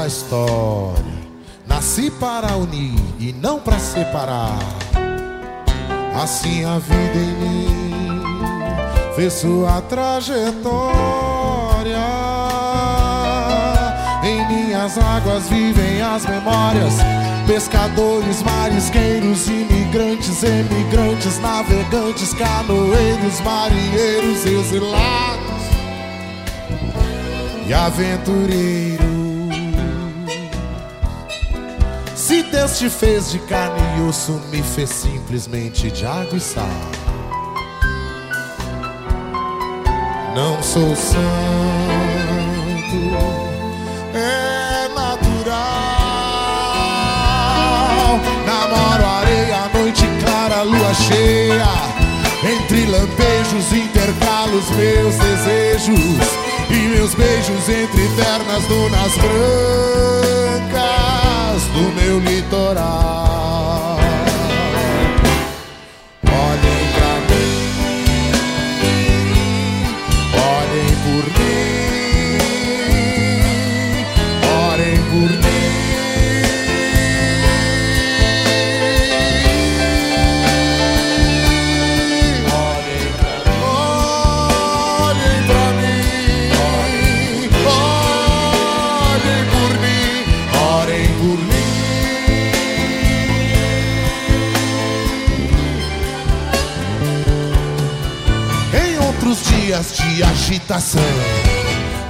Da história. Nasci para unir e não para separar. Assim a vida em mim fez sua trajetória. Em minhas águas vivem as memórias. Pescadores, marisqueiros, imigrantes, emigrantes, navegantes, canoeiros, marinheiros, exilados e aventureiro. Deus te fez de carne e osso, me fez simplesmente de água e sal. Não sou santo, é natural. Namoro areia, noite clara, lua cheia. Entre lampejos intercalo os meus desejos meus beijos entre ternas dunas brancas do meu litoral. Outros dias de agitação,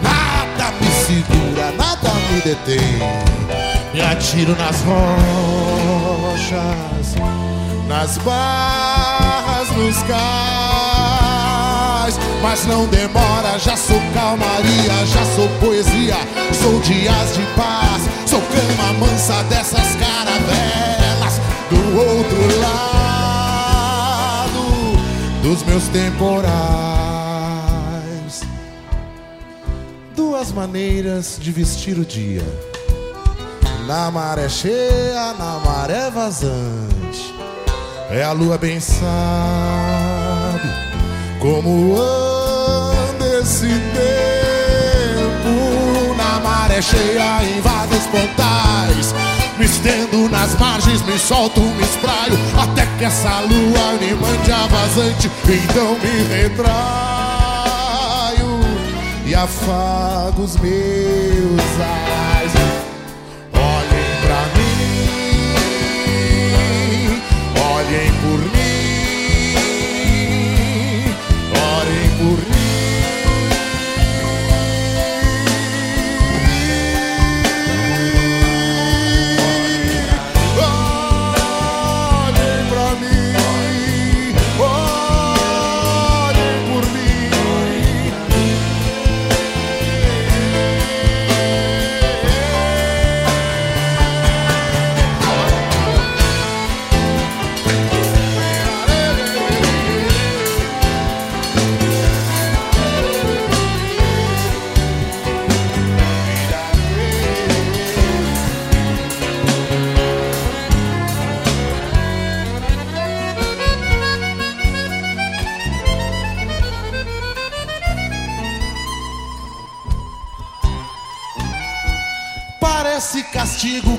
nada me segura, nada me detém. Me atiro nas rochas, nas barras, nos cais. Mas não demora, já sou calmaria, já sou poesia, sou dias de paz, sou cama mansa dessas caravelas do outro lado dos meus temporais. Duas maneiras de vestir o dia. Na maré cheia, na maré vazante. É a lua bem sabe como anda esse tempo. Na maré cheia, em vagas pontais. Me estendo nas margens, me solto, me espraio. Até que essa lua me mande a vazante. Então me retraio e afaga os meus ais. Olhem pra mim, olhem por mim.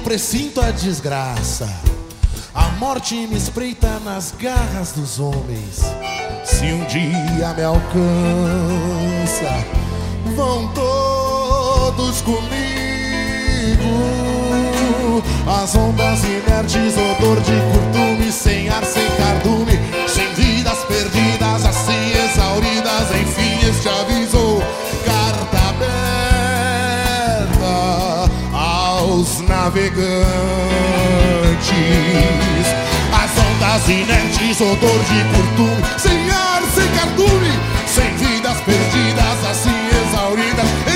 Precinto a desgraça. A morte me espreita nas garras dos homens. Se um dia me alcança, vão todos comigo. As ondas inertes, odor de curtume, sem ar, sem cardume, sem vidas perdidas, assim exauridas. Enfim, este aviso, navegantes. As ondas inertes, odor de curtume, sem ar, sem cardume, sem vidas perdidas, assim exauridas.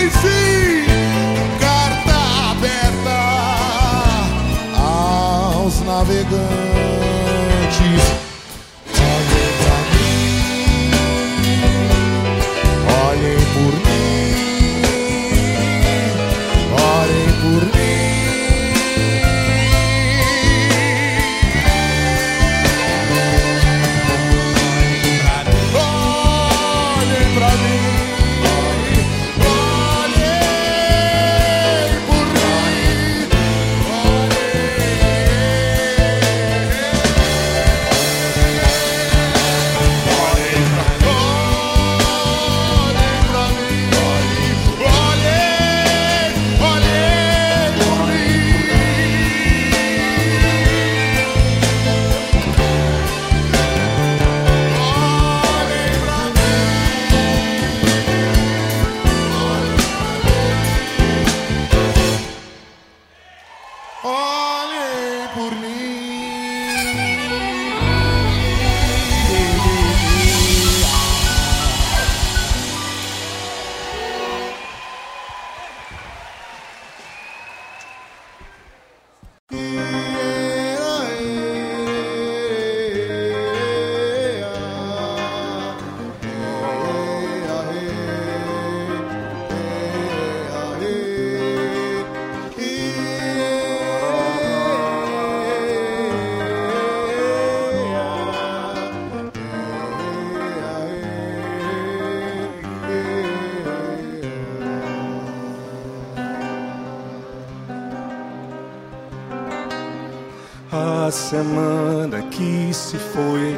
Semana que se foi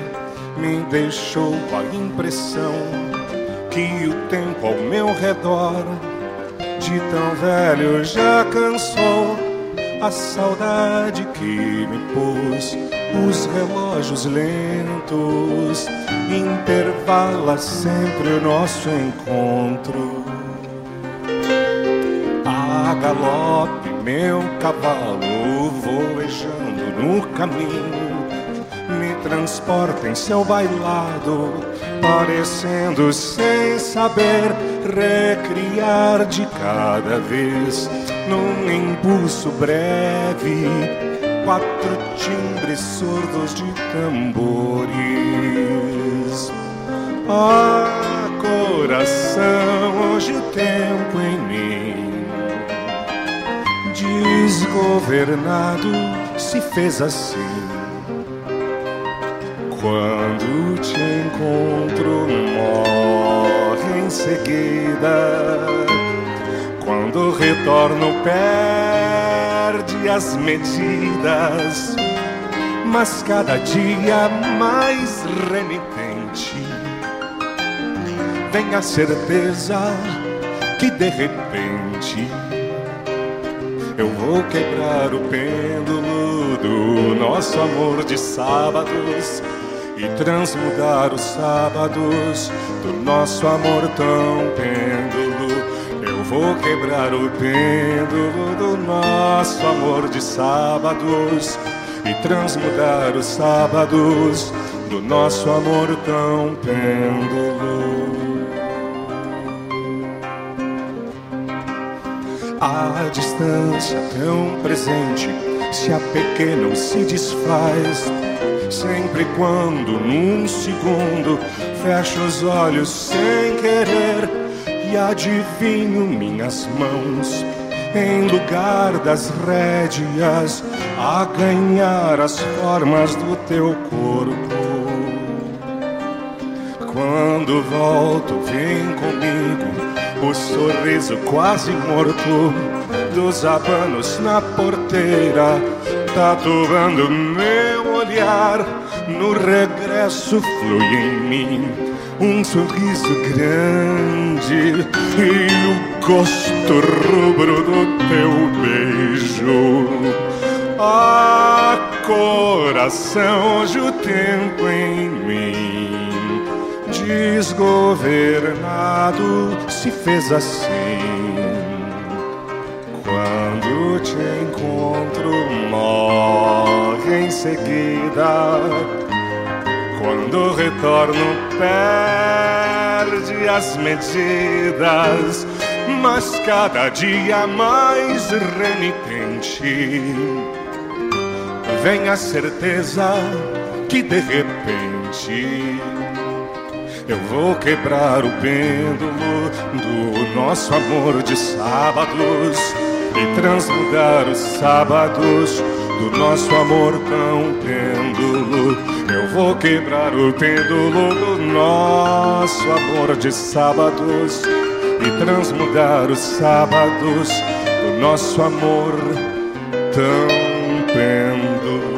me deixou a impressão que o tempo ao meu redor de tão velho já cansou. A saudade que me pôs os relógios lentos intervala sempre o nosso encontro. A galope, meu cavalo voejando no caminho, me transporta em seu bailado, parecendo sem saber recriar de cada vez, num impulso breve, quatro timbres surdos de tambores. Ah, coração, hoje o tempo em mim desgovernado se fez assim. Quando te encontro, morre em seguida. Quando retorno, perde as medidas. Mas cada dia mais renitente vem a certeza que de repente eu vou quebrar o pêndulo do nosso amor de sábados e transmudar os sábados do nosso amor tão pêndulo. Eu vou quebrar o pêndulo do nosso amor de sábados e transmudar os sábados do nosso amor tão pêndulo. A distância tão presente se apequena ou se desfaz. Sempre quando num segundo fecho os olhos sem querer e adivinho minhas mãos em lugar das rédeas a ganhar as formas do teu corpo. Quando volto, vem comigo o sorriso quase morto dos abanos na porteira, tatuando meu olhar. No regresso flui em mim um sorriso grande e o gosto rubro do teu beijo. Ah, coração, hoje o tempo em mim desgovernado se fez assim. Quando te encontro, morre em seguida. Quando retorno, perde as medidas. Mas cada dia mais renitente vem a certeza que de repente eu vou quebrar o pêndulo do nosso amor de sábados e transmudar os sábados do nosso amor tão pêndulo. Eu vou quebrar o pêndulo do nosso amor de sábados e transmudar os sábados do nosso amor tão pêndulo.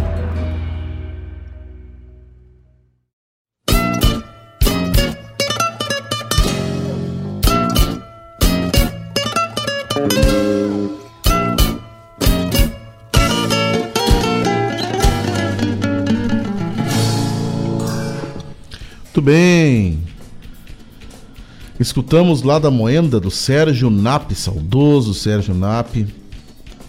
Muito bem. Escutamos lá da Moenda do Sérgio Nap, saudoso Sérgio Nap,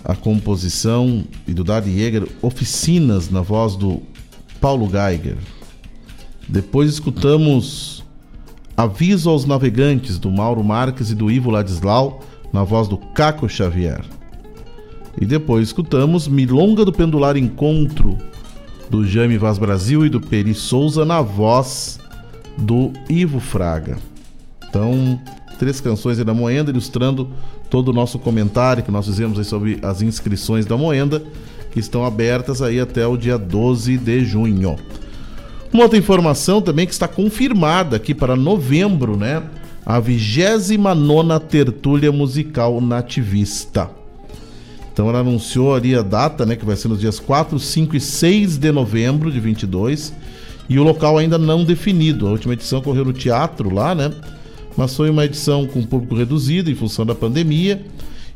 a composição e do Daddy Jäger, Oficinas, na voz do Paulo Geiger. Depois escutamos Aviso aos Navegantes, do Mauro Marques e do Ivo Ladislau, na voz do Caco Xavier. E depois escutamos Milonga do Pendular Encontro, do Jaime Vaz Brasil e do Peri Souza, na voz do Ivo Fraga. Então, três canções aí da Moenda, ilustrando todo o nosso comentário que nós fizemos aí sobre as inscrições da Moenda, que estão abertas aí até o dia 12 de junho. Uma outra informação também que está confirmada aqui para novembro, né? A 29 Tertúlia Musical Nativista. Então ela anunciou ali a data, né? Que vai ser nos dias 4, 5 e 6 de novembro de 22 e o local ainda não definido. A última edição ocorreu no teatro lá, né? Mas foi uma edição com público reduzido em função da pandemia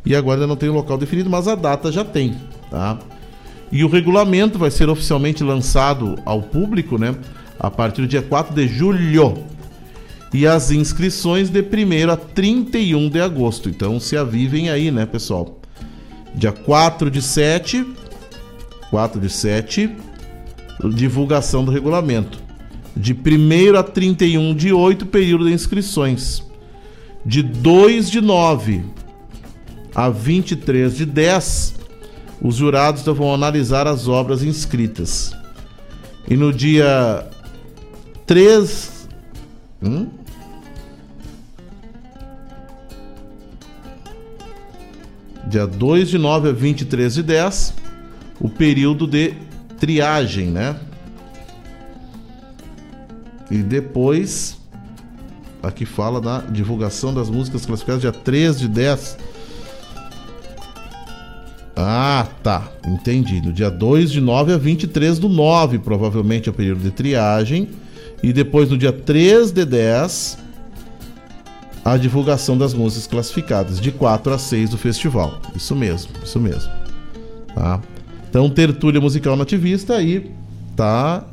e agora ainda não tem o local definido, mas a data já tem, tá? E o regulamento vai ser oficialmente lançado ao público, né? A partir do dia 4 de julho. E as inscrições de 1 a 31 de agosto. Então se avivem aí, né, pessoal? Dia 4 de 7 4 de 7, divulgação do regulamento. De 1 a 31 de 8, período de inscrições. De 2 de 9 a 23 de 10, os jurados vão analisar as obras inscritas. E no dia 3. Hum? Dia 2 de 9 a 23 de 10, o período de triagem, né? E depois, aqui fala da divulgação das músicas classificadas, dia 3 de 10. Ah, tá. Entendi. Do dia 2 de 9 a 23 do 9, provavelmente é o período de triagem. E depois, no dia 3 de 10, a divulgação das músicas classificadas, de 4 a 6 do festival. Isso mesmo, isso mesmo. Tá? Então, tertúlia musical nativista aí tá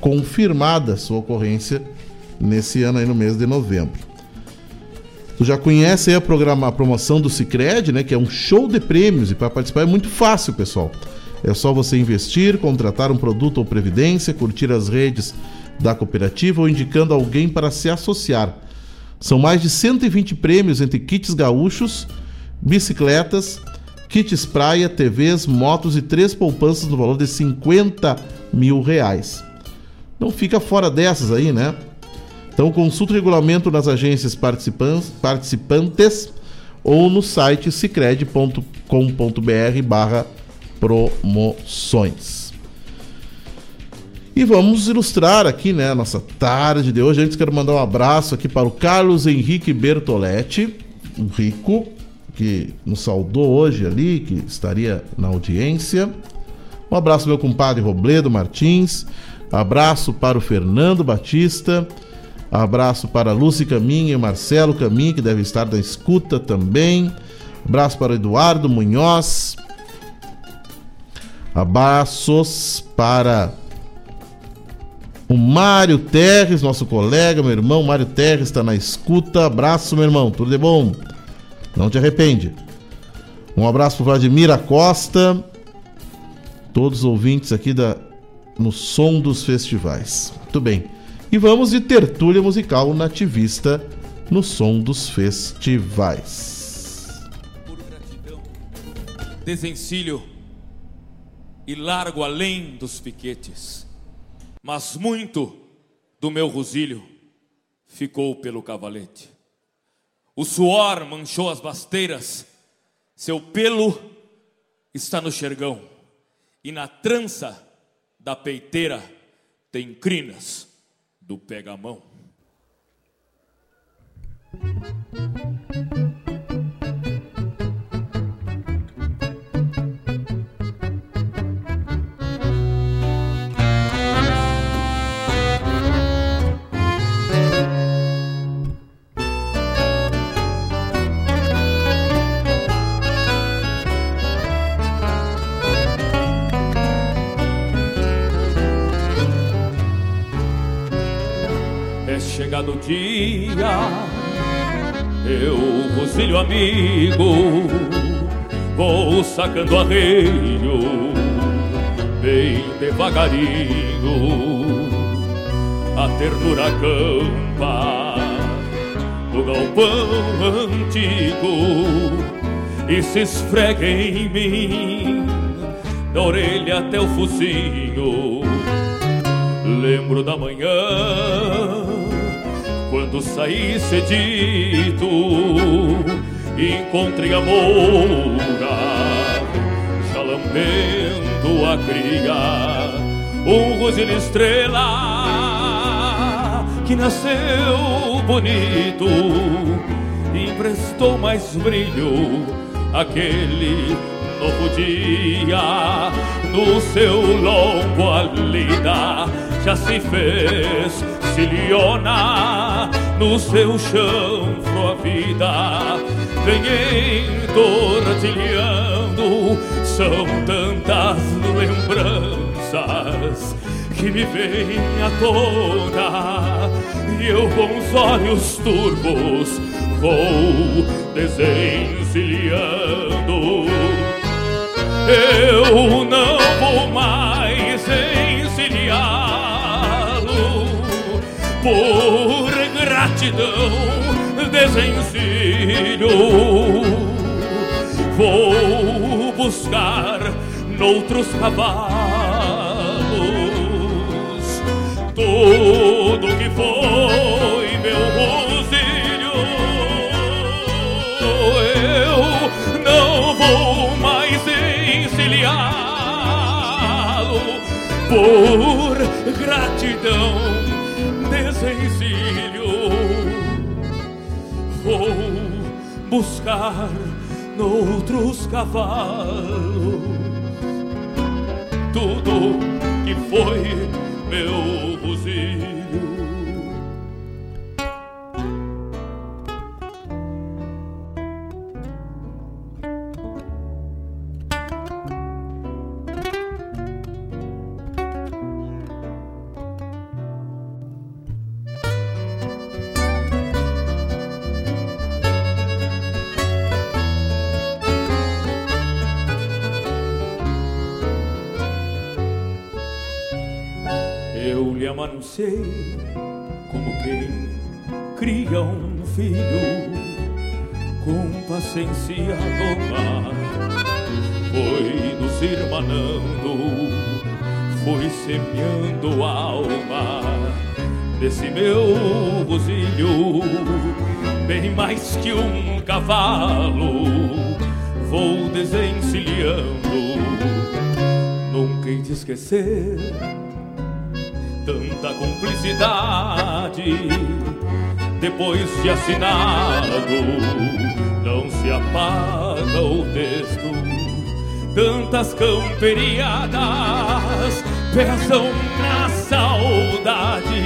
confirmada sua ocorrência nesse ano aí no mês de novembro. Tu já conhece aí a, programa, a promoção do Cicred, né? Que é um show de prêmios e para participar é muito fácil, pessoal. É só você investir, contratar um produto ou previdência, curtir as redes da cooperativa ou indicando alguém para se associar. São mais de 120 prêmios entre kits gaúchos, bicicletas, kits praia, TVs, motos e três poupanças no valor de 50 mil reais. Não fica fora dessas aí, né? Então consulte o regulamento nas agências participantes, ou no site cicred.com.br barra promoções. E vamos ilustrar aqui, né, a nossa tarde de hoje. Antes quero mandar um abraço aqui para o Carlos Henrique Bertoletti, um rico, que nos saudou hoje ali, que estaria na audiência. Um abraço meu compadre Robledo Martins. Abraço para o Fernando Batista. Abraço para Lúcia Caminha e Marcelo Caminha, que deve estar na escuta também. Abraço para Eduardo Munhoz. Abraços para o Mário Terres, nosso colega, meu irmão. Mário Terres está na escuta. Abraço, meu irmão. Tudo de bom? Não te arrepende. Um abraço para Vladimir Costa. Todos os ouvintes aqui da, no som dos festivais. Muito bem. E vamos de tertúlia musical nativista no som dos festivais. Por gratidão, desencilho e largo além dos piquetes, mas muito do meu rosilho ficou pelo cavalete. O suor manchou as basteiras, seu pelo está no xergão, e na trança da peiteira tem crinas do pega-mão. Dia, eu, rosilho amigo, vou sacando arreio, bem devagarinho, a ternura campa do galpão antigo e se esfrega em mim, da orelha até o focinho. Lembro da manhã quando saí cedito, encontrei a moura, já lambendo a cria, um rosilho estrela que nasceu bonito, emprestou mais brilho aquele novo dia, no seu longo a já se fez ciliona no seu chão, a vida vem entortilhando. São tantas lembranças que me vêm à tona e eu com os olhos turvos vou desencilhando. Eu não vou mais encilhá-lo por gratidão desencilho. Vou buscar noutros cavalos tudo que foi meu auxílio. Eu não vou mais encilhá-lo por gratidão desencilho. Buscar noutros cavalos. Tudo que foi meu amancei como quem cria um filho com paciência domar. Foi nos irmanando, fui semeando a alma desse meu buzilho, bem mais que um cavalo. Vou desencilhando, nunca hei de esquecer tanta cumplicidade. Depois de assinado não se apaga o texto. Tantas camperiadas pesam na saudade.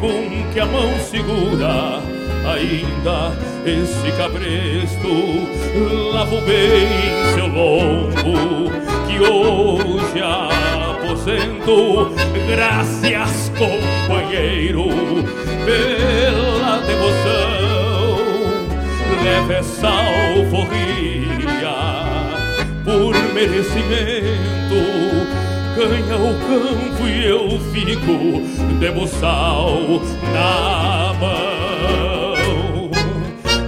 Com que a mão segura ainda esse cabresto. Lavo bem seu lombo que hoje aposento graças companheiro pela devoção leve essa alforria por merecimento. Ganha o campo e eu fico de buçal na mão.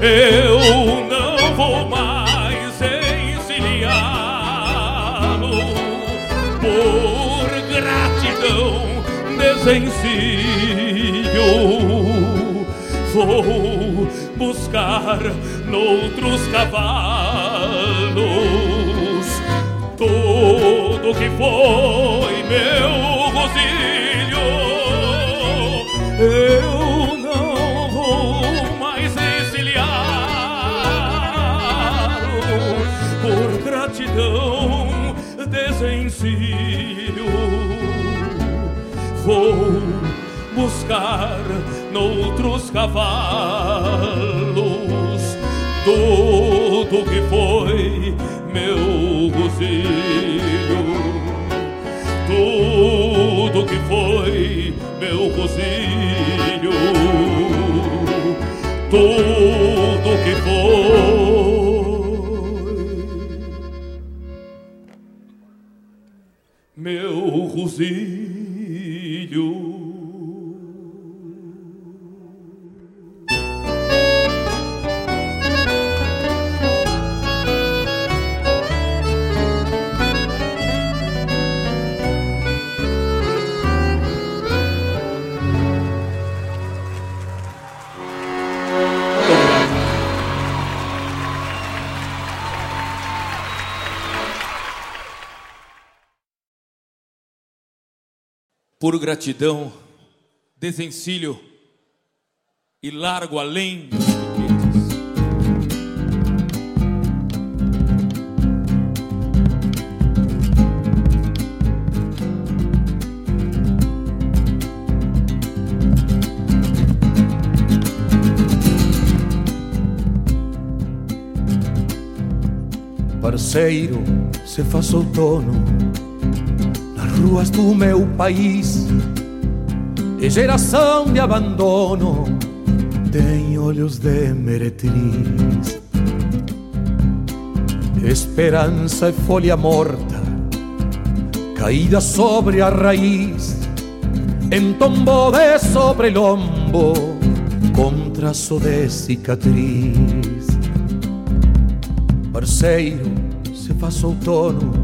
Eu não vou mais desencilho vou buscar noutros cavalos. Tudo que foi meu gozilho eu vou buscar noutros cavalos. Tudo que foi meu gozilho tudo que foi meu gozilho tudo que foi meu gozilho por gratidão, desencilho e largo além dos piquetes. Parceiro, se faz outono ruas do meu país. E geração de abandono tem olhos de meretriz. Esperança e folha morta caída sobre a raiz. entombó de sobre el lombo con trazo de cicatriz. Parceiro, se faz outono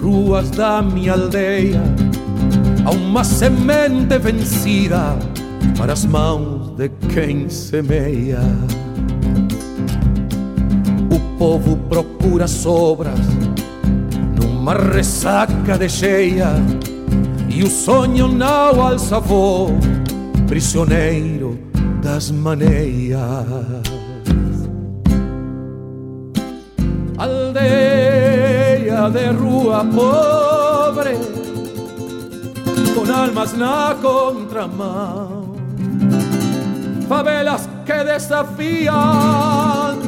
ruas da minha aldeia, há uma semente vencida para as mãos de quem semeia. O povo procura sobras numa ressaca de cheia e o sonho não alça voo, prisioneiro das maneiras. Aldeia de rua pobre, con almas na contramão, favelas que desafían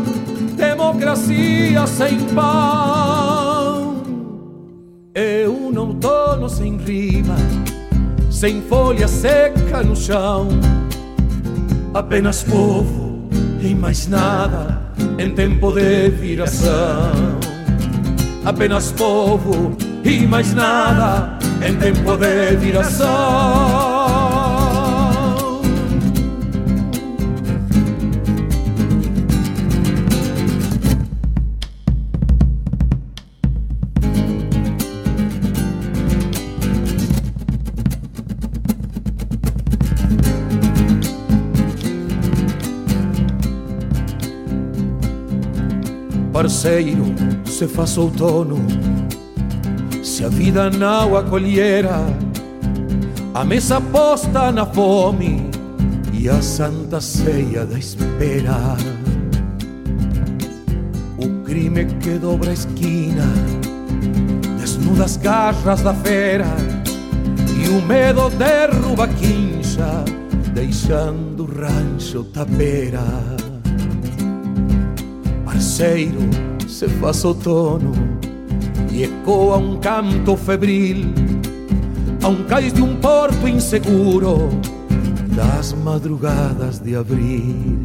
democracia sem pão. É um outono sem rima, sem folha seca no chão. Apenas povo e mais nada em tempo de viração. Apenas povo e mais nada em tempo de viração. parceiro se faz outono Se a vida não acolhera A mesa posta na fome E a santa ceia da espera. O crime que dobra a esquina Desnuda as garras da fera E o medo derruba a quincha Deixando o rancho tapeira parceiro se faz outono e ecoa um canto febril a um cais de um porto inseguro das madrugadas de abril.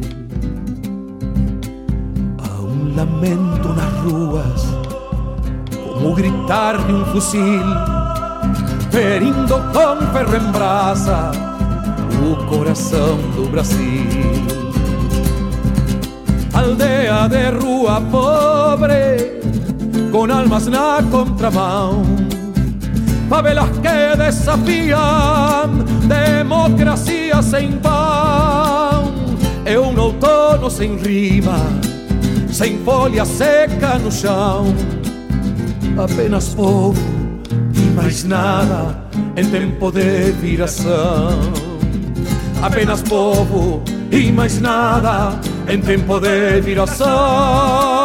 Há um lamento nas ruas, como o gritar de um fuzil, ferindo com ferro em brasa o coração do Brasil aldea de rua pobre, con almas na contramão. Favelas que desafían democracia sem pão. É um outono sem rima, sem folha seca no chão. Apenas povo e mais nada em tempo de viração. Apenas povo e mais nada em tempo de viração.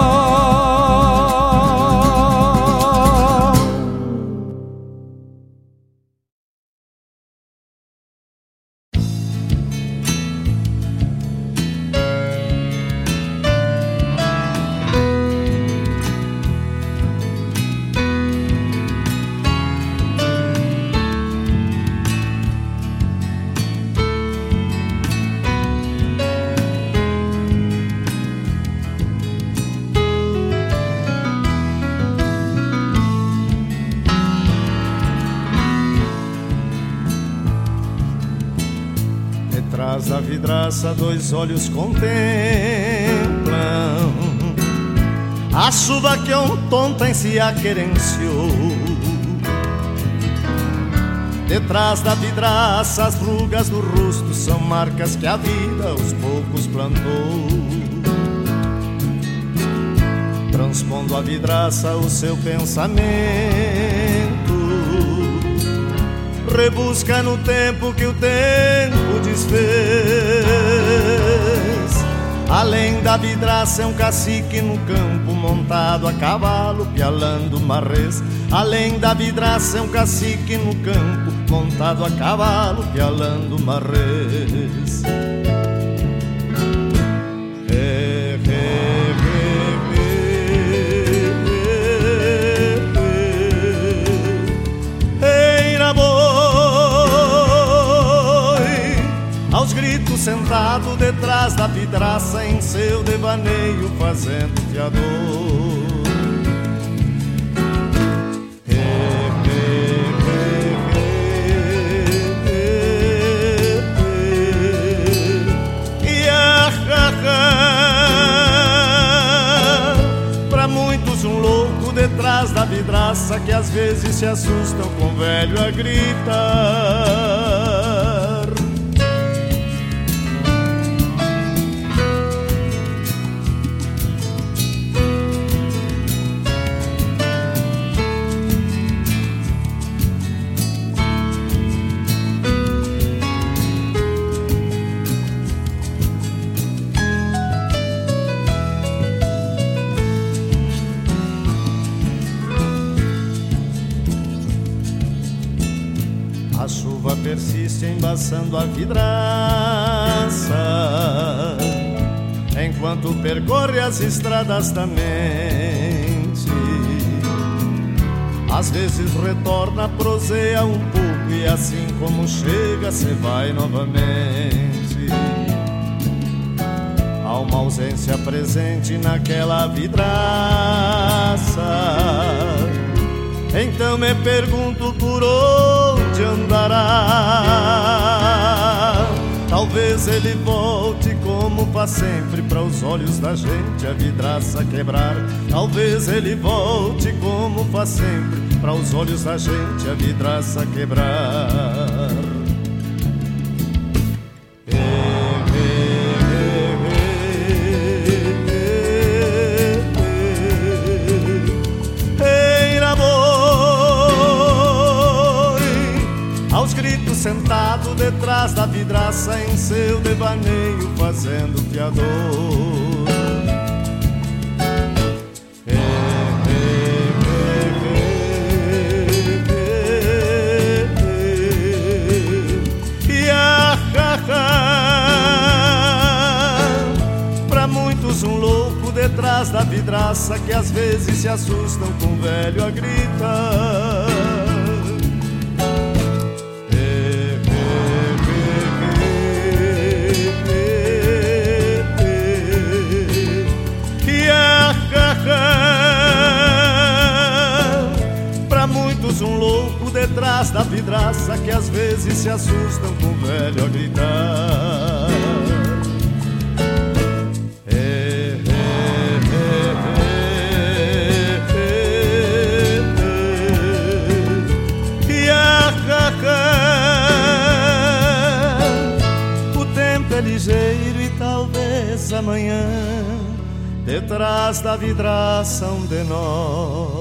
Dois olhos contemplam a chuva que ontem se aquerenciou. Detrás da vidraça, as rugas do rosto são marcas que a vida aos poucos plantou. Transpondo a vidraça o seu pensamento, rebusca no tempo que o tempo desfez. Além da vidraça é um cacique no campo montado a cavalo, pialando marrês. Além da vidraça é um cacique no campo montado a cavalo, pialando marrês. amarrado detrás da vidraça em seu devaneio fazendo fiador. É, é, é, Para muitos um louco detrás da vidraça que às vezes se assustam com o velho a gritar. A vidraça enquanto percorre as estradas da mente. Às vezes retorna, proseia um pouco e assim como chega, se vai novamente. Há uma ausência presente naquela vidraça então me pergunto por onde andará. Talvez ele volte como faz sempre para os olhos da gente a vidraça quebrar. Talvez ele volte como faz sempre para os olhos da gente a vidraça quebrar. Vidraça em seu devaneio fazendo fiador. Pra muitos um louco detrás da vidraça que às vezes se assustam com o velho a gritar. Da vidraça que às vezes se assustam com o velho a gritar. O tempo é ligeiro e talvez amanhã detrás da vidraça um de nós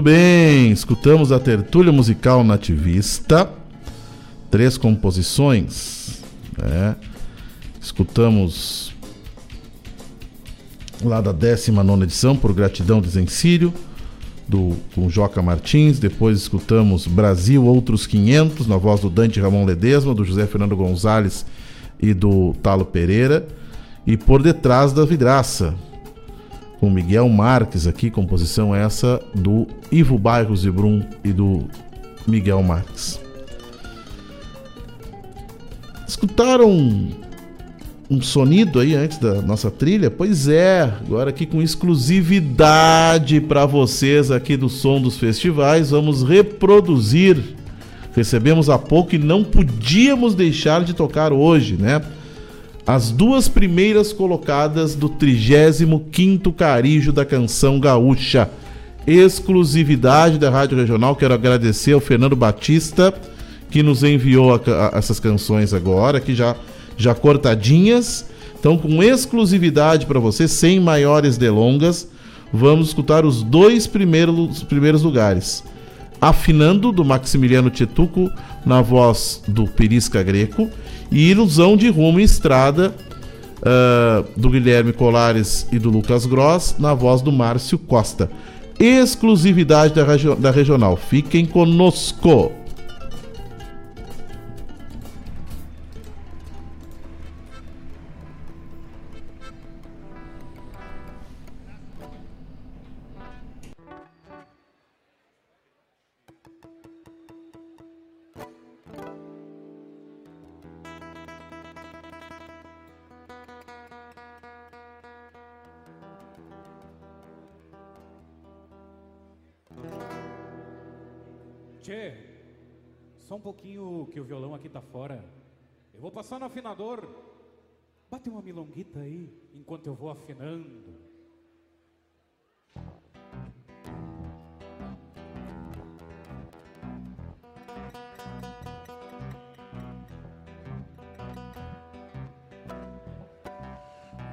Muito bem, escutamos a tertúlia musical nativista, três composições, né? Escutamos lá da 19 edição, por Gratidão de Zencírio, do, com Joca Martins, depois escutamos Brasil Outros 500, na voz do Dante Ramon Ledesma, do José Fernando Gonzalez e do Talo Pereira, e Por Detrás da Vidraça, com Miguel Marques aqui, composição essa do Ivo Bairros de Brum e do Miguel Marques. Escutaram um, sonido aí antes da nossa trilha? Pois é, agora aqui com exclusividade para vocês aqui do Som dos Festivais, vamos reproduzir. Recebemos há pouco e não podíamos deixar de tocar hoje, né? As duas primeiras colocadas do 35º Carijo da Canção Gaúcha. Exclusividade da Rádio Regional. Quero agradecer ao Fernando Batista que nos enviou a, a, essas canções agora, que já já cortadinhas. Então, com exclusividade para você, sem maiores delongas, vamos escutar os dois primeiros, primeiros lugares. Afinando, do Maximiliano Tchetuco, na voz do Perisca Greco, e Ilusão de Rumo e Estrada, uh, do Guilherme Colares e do Lucas Gross, na voz do Márcio Costa. Exclusividade da, da regional. Fiquem conosco! Que o violão aqui tá fora. Eu vou passar no afinador. Bate uma milonguita aí, enquanto eu vou afinando.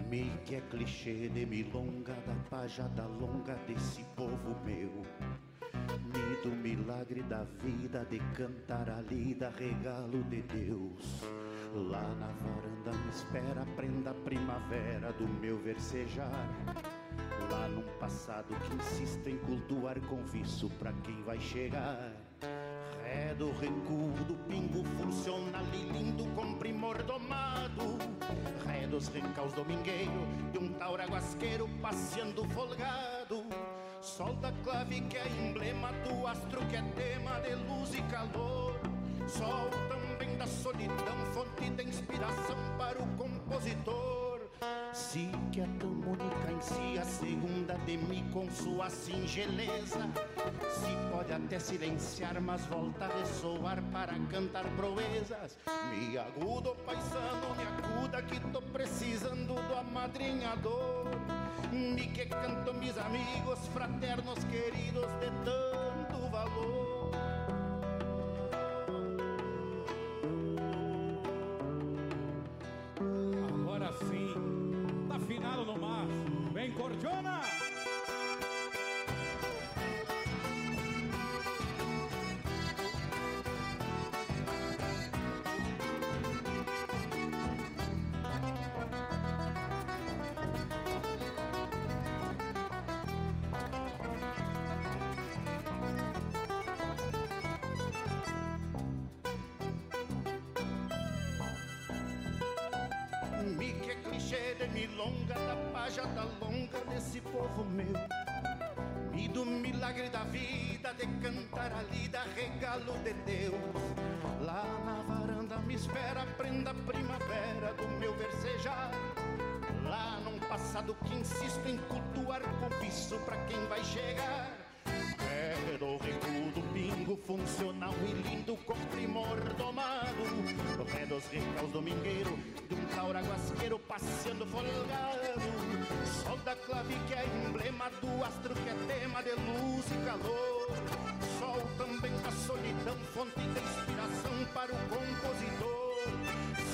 Me que é clichê de milonga da pajada longa desse povo meu Me do milagre da vida de cantar a lida regalo de Deus. Lá na varanda me espera prenda primavera do meu versejar. Lá num passado que insiste em cultuar com vício pra quem vai chegar. Ré do recuo do pingo funciona lindo com primor domado. Ré dos rencaus domingueiro de um taura guasqueiro passeando folgado Sol da clave que é emblema do astro que é tema de luz e calor. Sol também da solidão, fonte de inspiração para o compositor É tão única em si, a segunda de mim com sua singeleza. Se pode até silenciar, mas volta a ressoar para cantar proezas. Me agudo, paisano, me acuda que tô precisando do amadrinhador. Me que canto mis amigos, fraternos, queridos de tanto valor milagre da vida de cantar a lida regalo de Deus. Lá na varanda me espera prenda primavera do meu versejar. Lá num passado que insisto em cultuar com pra quem vai chegar. Do funcional e lindo com primor domado No pé dos recaus domingueiro de um taura guasqueiro passeando folgado. Sol da clave que é emblema do astro que é tema de luz e calor. Sol também da solidão, fonte de inspiração para o compositor.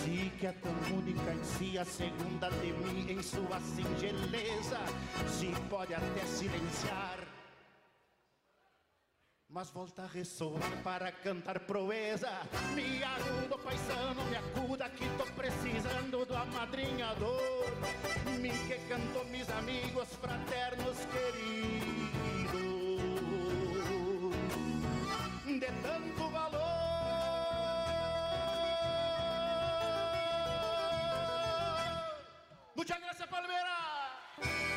Se que é tão única em si, a segunda de mim em sua singeleza. Se pode até silenciar mas volta a ressoar para cantar proeza. Me ajuda, paisano, me acuda que tô precisando do amadrinhador. Me que canto mis amigos fraternos queridos. De tanto valor. Muchas gracias, Palmeira!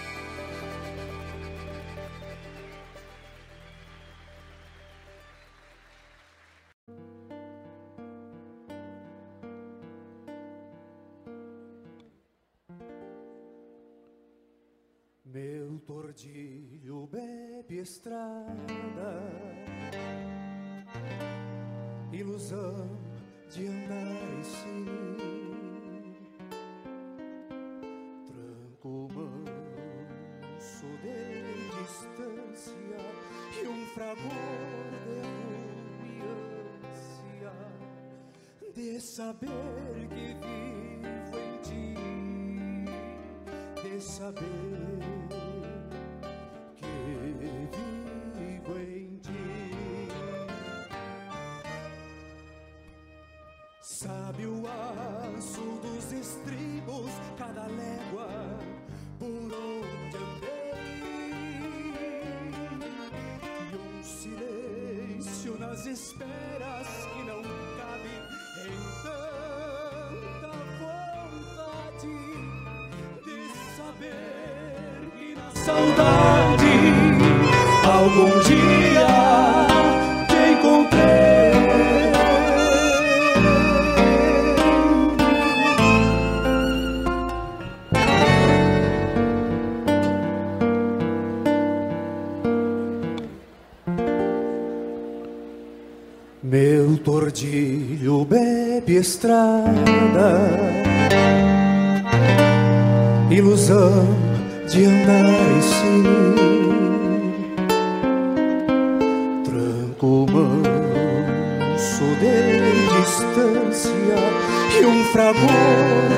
Meu tordilho bebe estrada, ilusão de andar assim. Tranco manso de distância e um fragor de rumiância de saber que vivo em ti. de saber esperas que não cabe em tanta vontade de saber que na saudade algum dia estrada, ilusão de andar em si. Tranco manso de distância e um fragor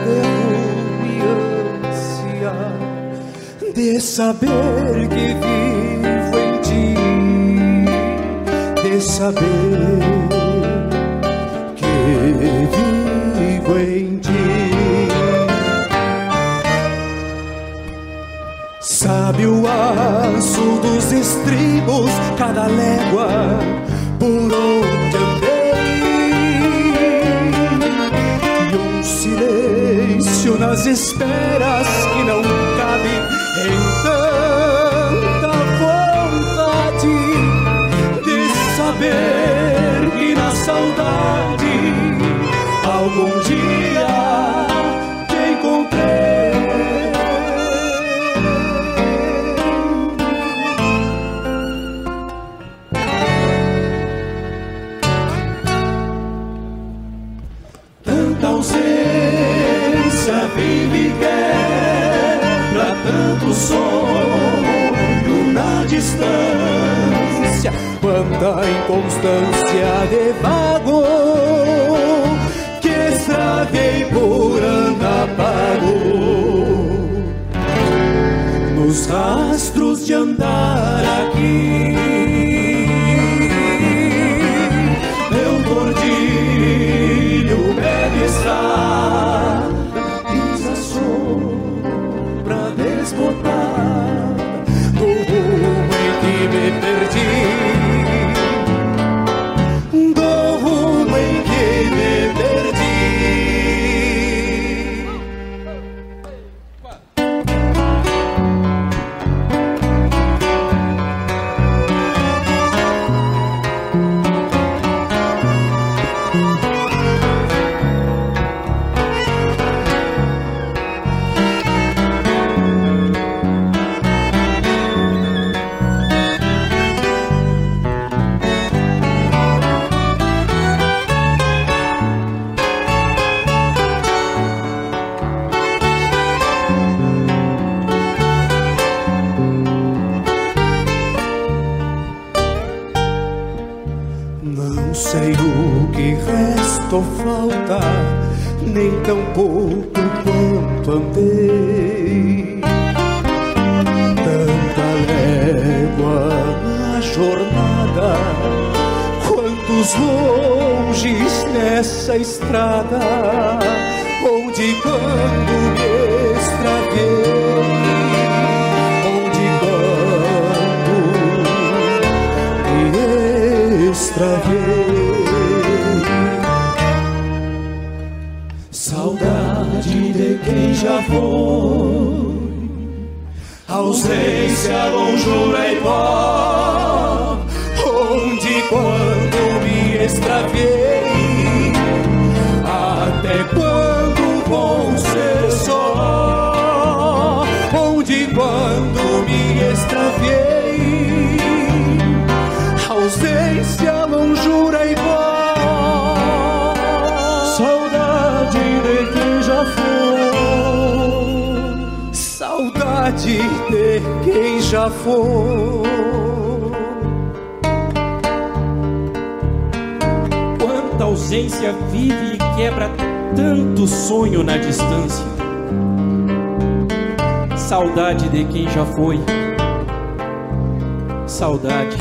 de rumiância de saber que vivo em ti de saber em ti. Sabe o aço dos estribos, cada légua por onde andei. E um silêncio nas esperas que não cabe em tanta vontade de saber algum dia te encontrei. Tanta ausência vive e quebra tanto sonho na distância quanta inconstância de vago que estraguei por andar pago nos rastros de andar aqui. Meu gordilho bebe estrada, ausência longura e pó, foi. Quanta ausência vive e quebra tanto sonho na distância. saudade de quem já foi. Saudade.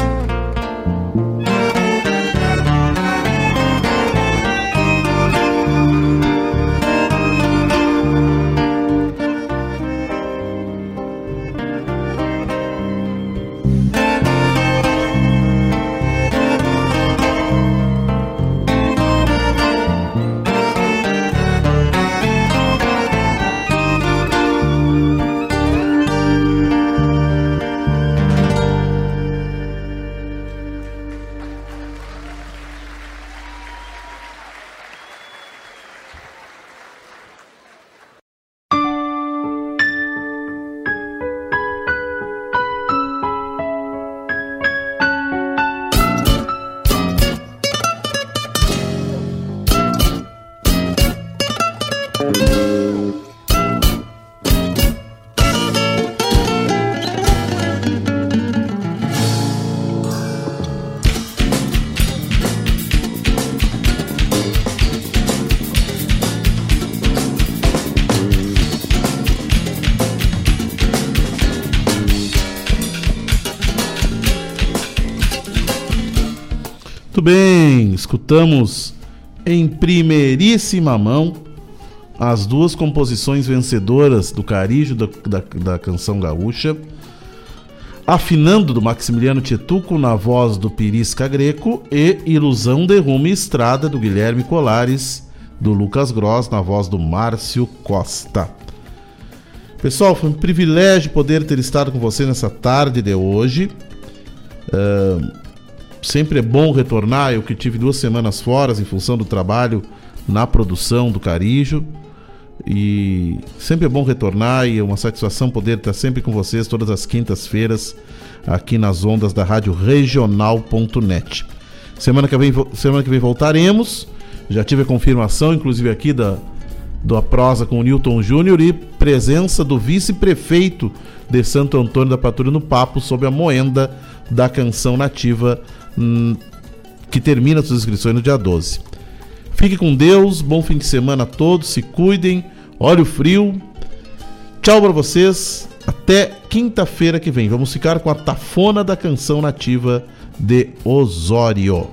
Escutamos em primeiríssima mão as duas composições vencedoras do Carijo da, da, da canção gaúcha. Afinando do Maximiliano Tietuco na voz do Pirisca Greco e Ilusão de Rumo e Estrada do Guilherme Colares, do Lucas Gross na voz do Márcio Costa. Pessoal, foi um privilégio poder ter estado com você nessa tarde de hoje. Uh, sempre é bom retornar. Eu que tive duas semanas fora em função do trabalho na produção do Carijo. E sempre é bom retornar e é uma satisfação poder estar sempre com vocês todas as quintas-feiras aqui nas ondas da rádio regional.net. Semana que vem, semana que vem voltaremos. Já tive a confirmação, inclusive aqui da da prosa com o Newton Júnior e presença do vice-prefeito de Santo Antônio da Patrulha no papo sobre a moenda da canção nativa que termina suas inscrições no dia 12. Fique com Deus, bom fim de semana a todos, se cuidem, olhe o frio. Tchau para vocês, até quinta-feira que vem. Vamos ficar com a tafona da canção nativa de Osório.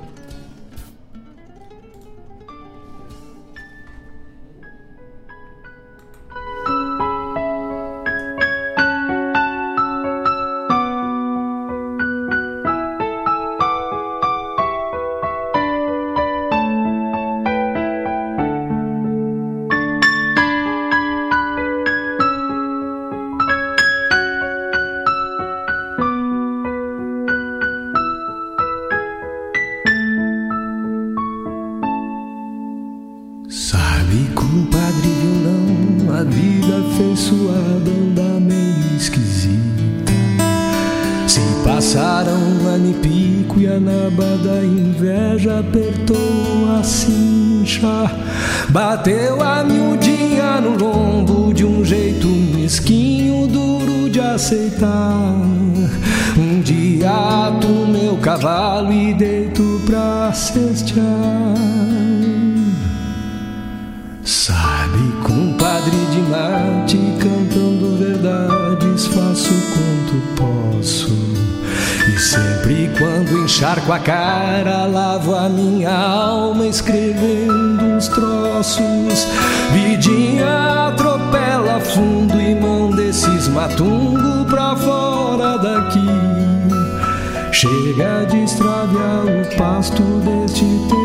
Encharco a cara, lavo a minha alma escrevendo uns troços. Vidinha atropela fundo e manda esses matungo pra fora daqui. Chega de extraviar o pasto deste teu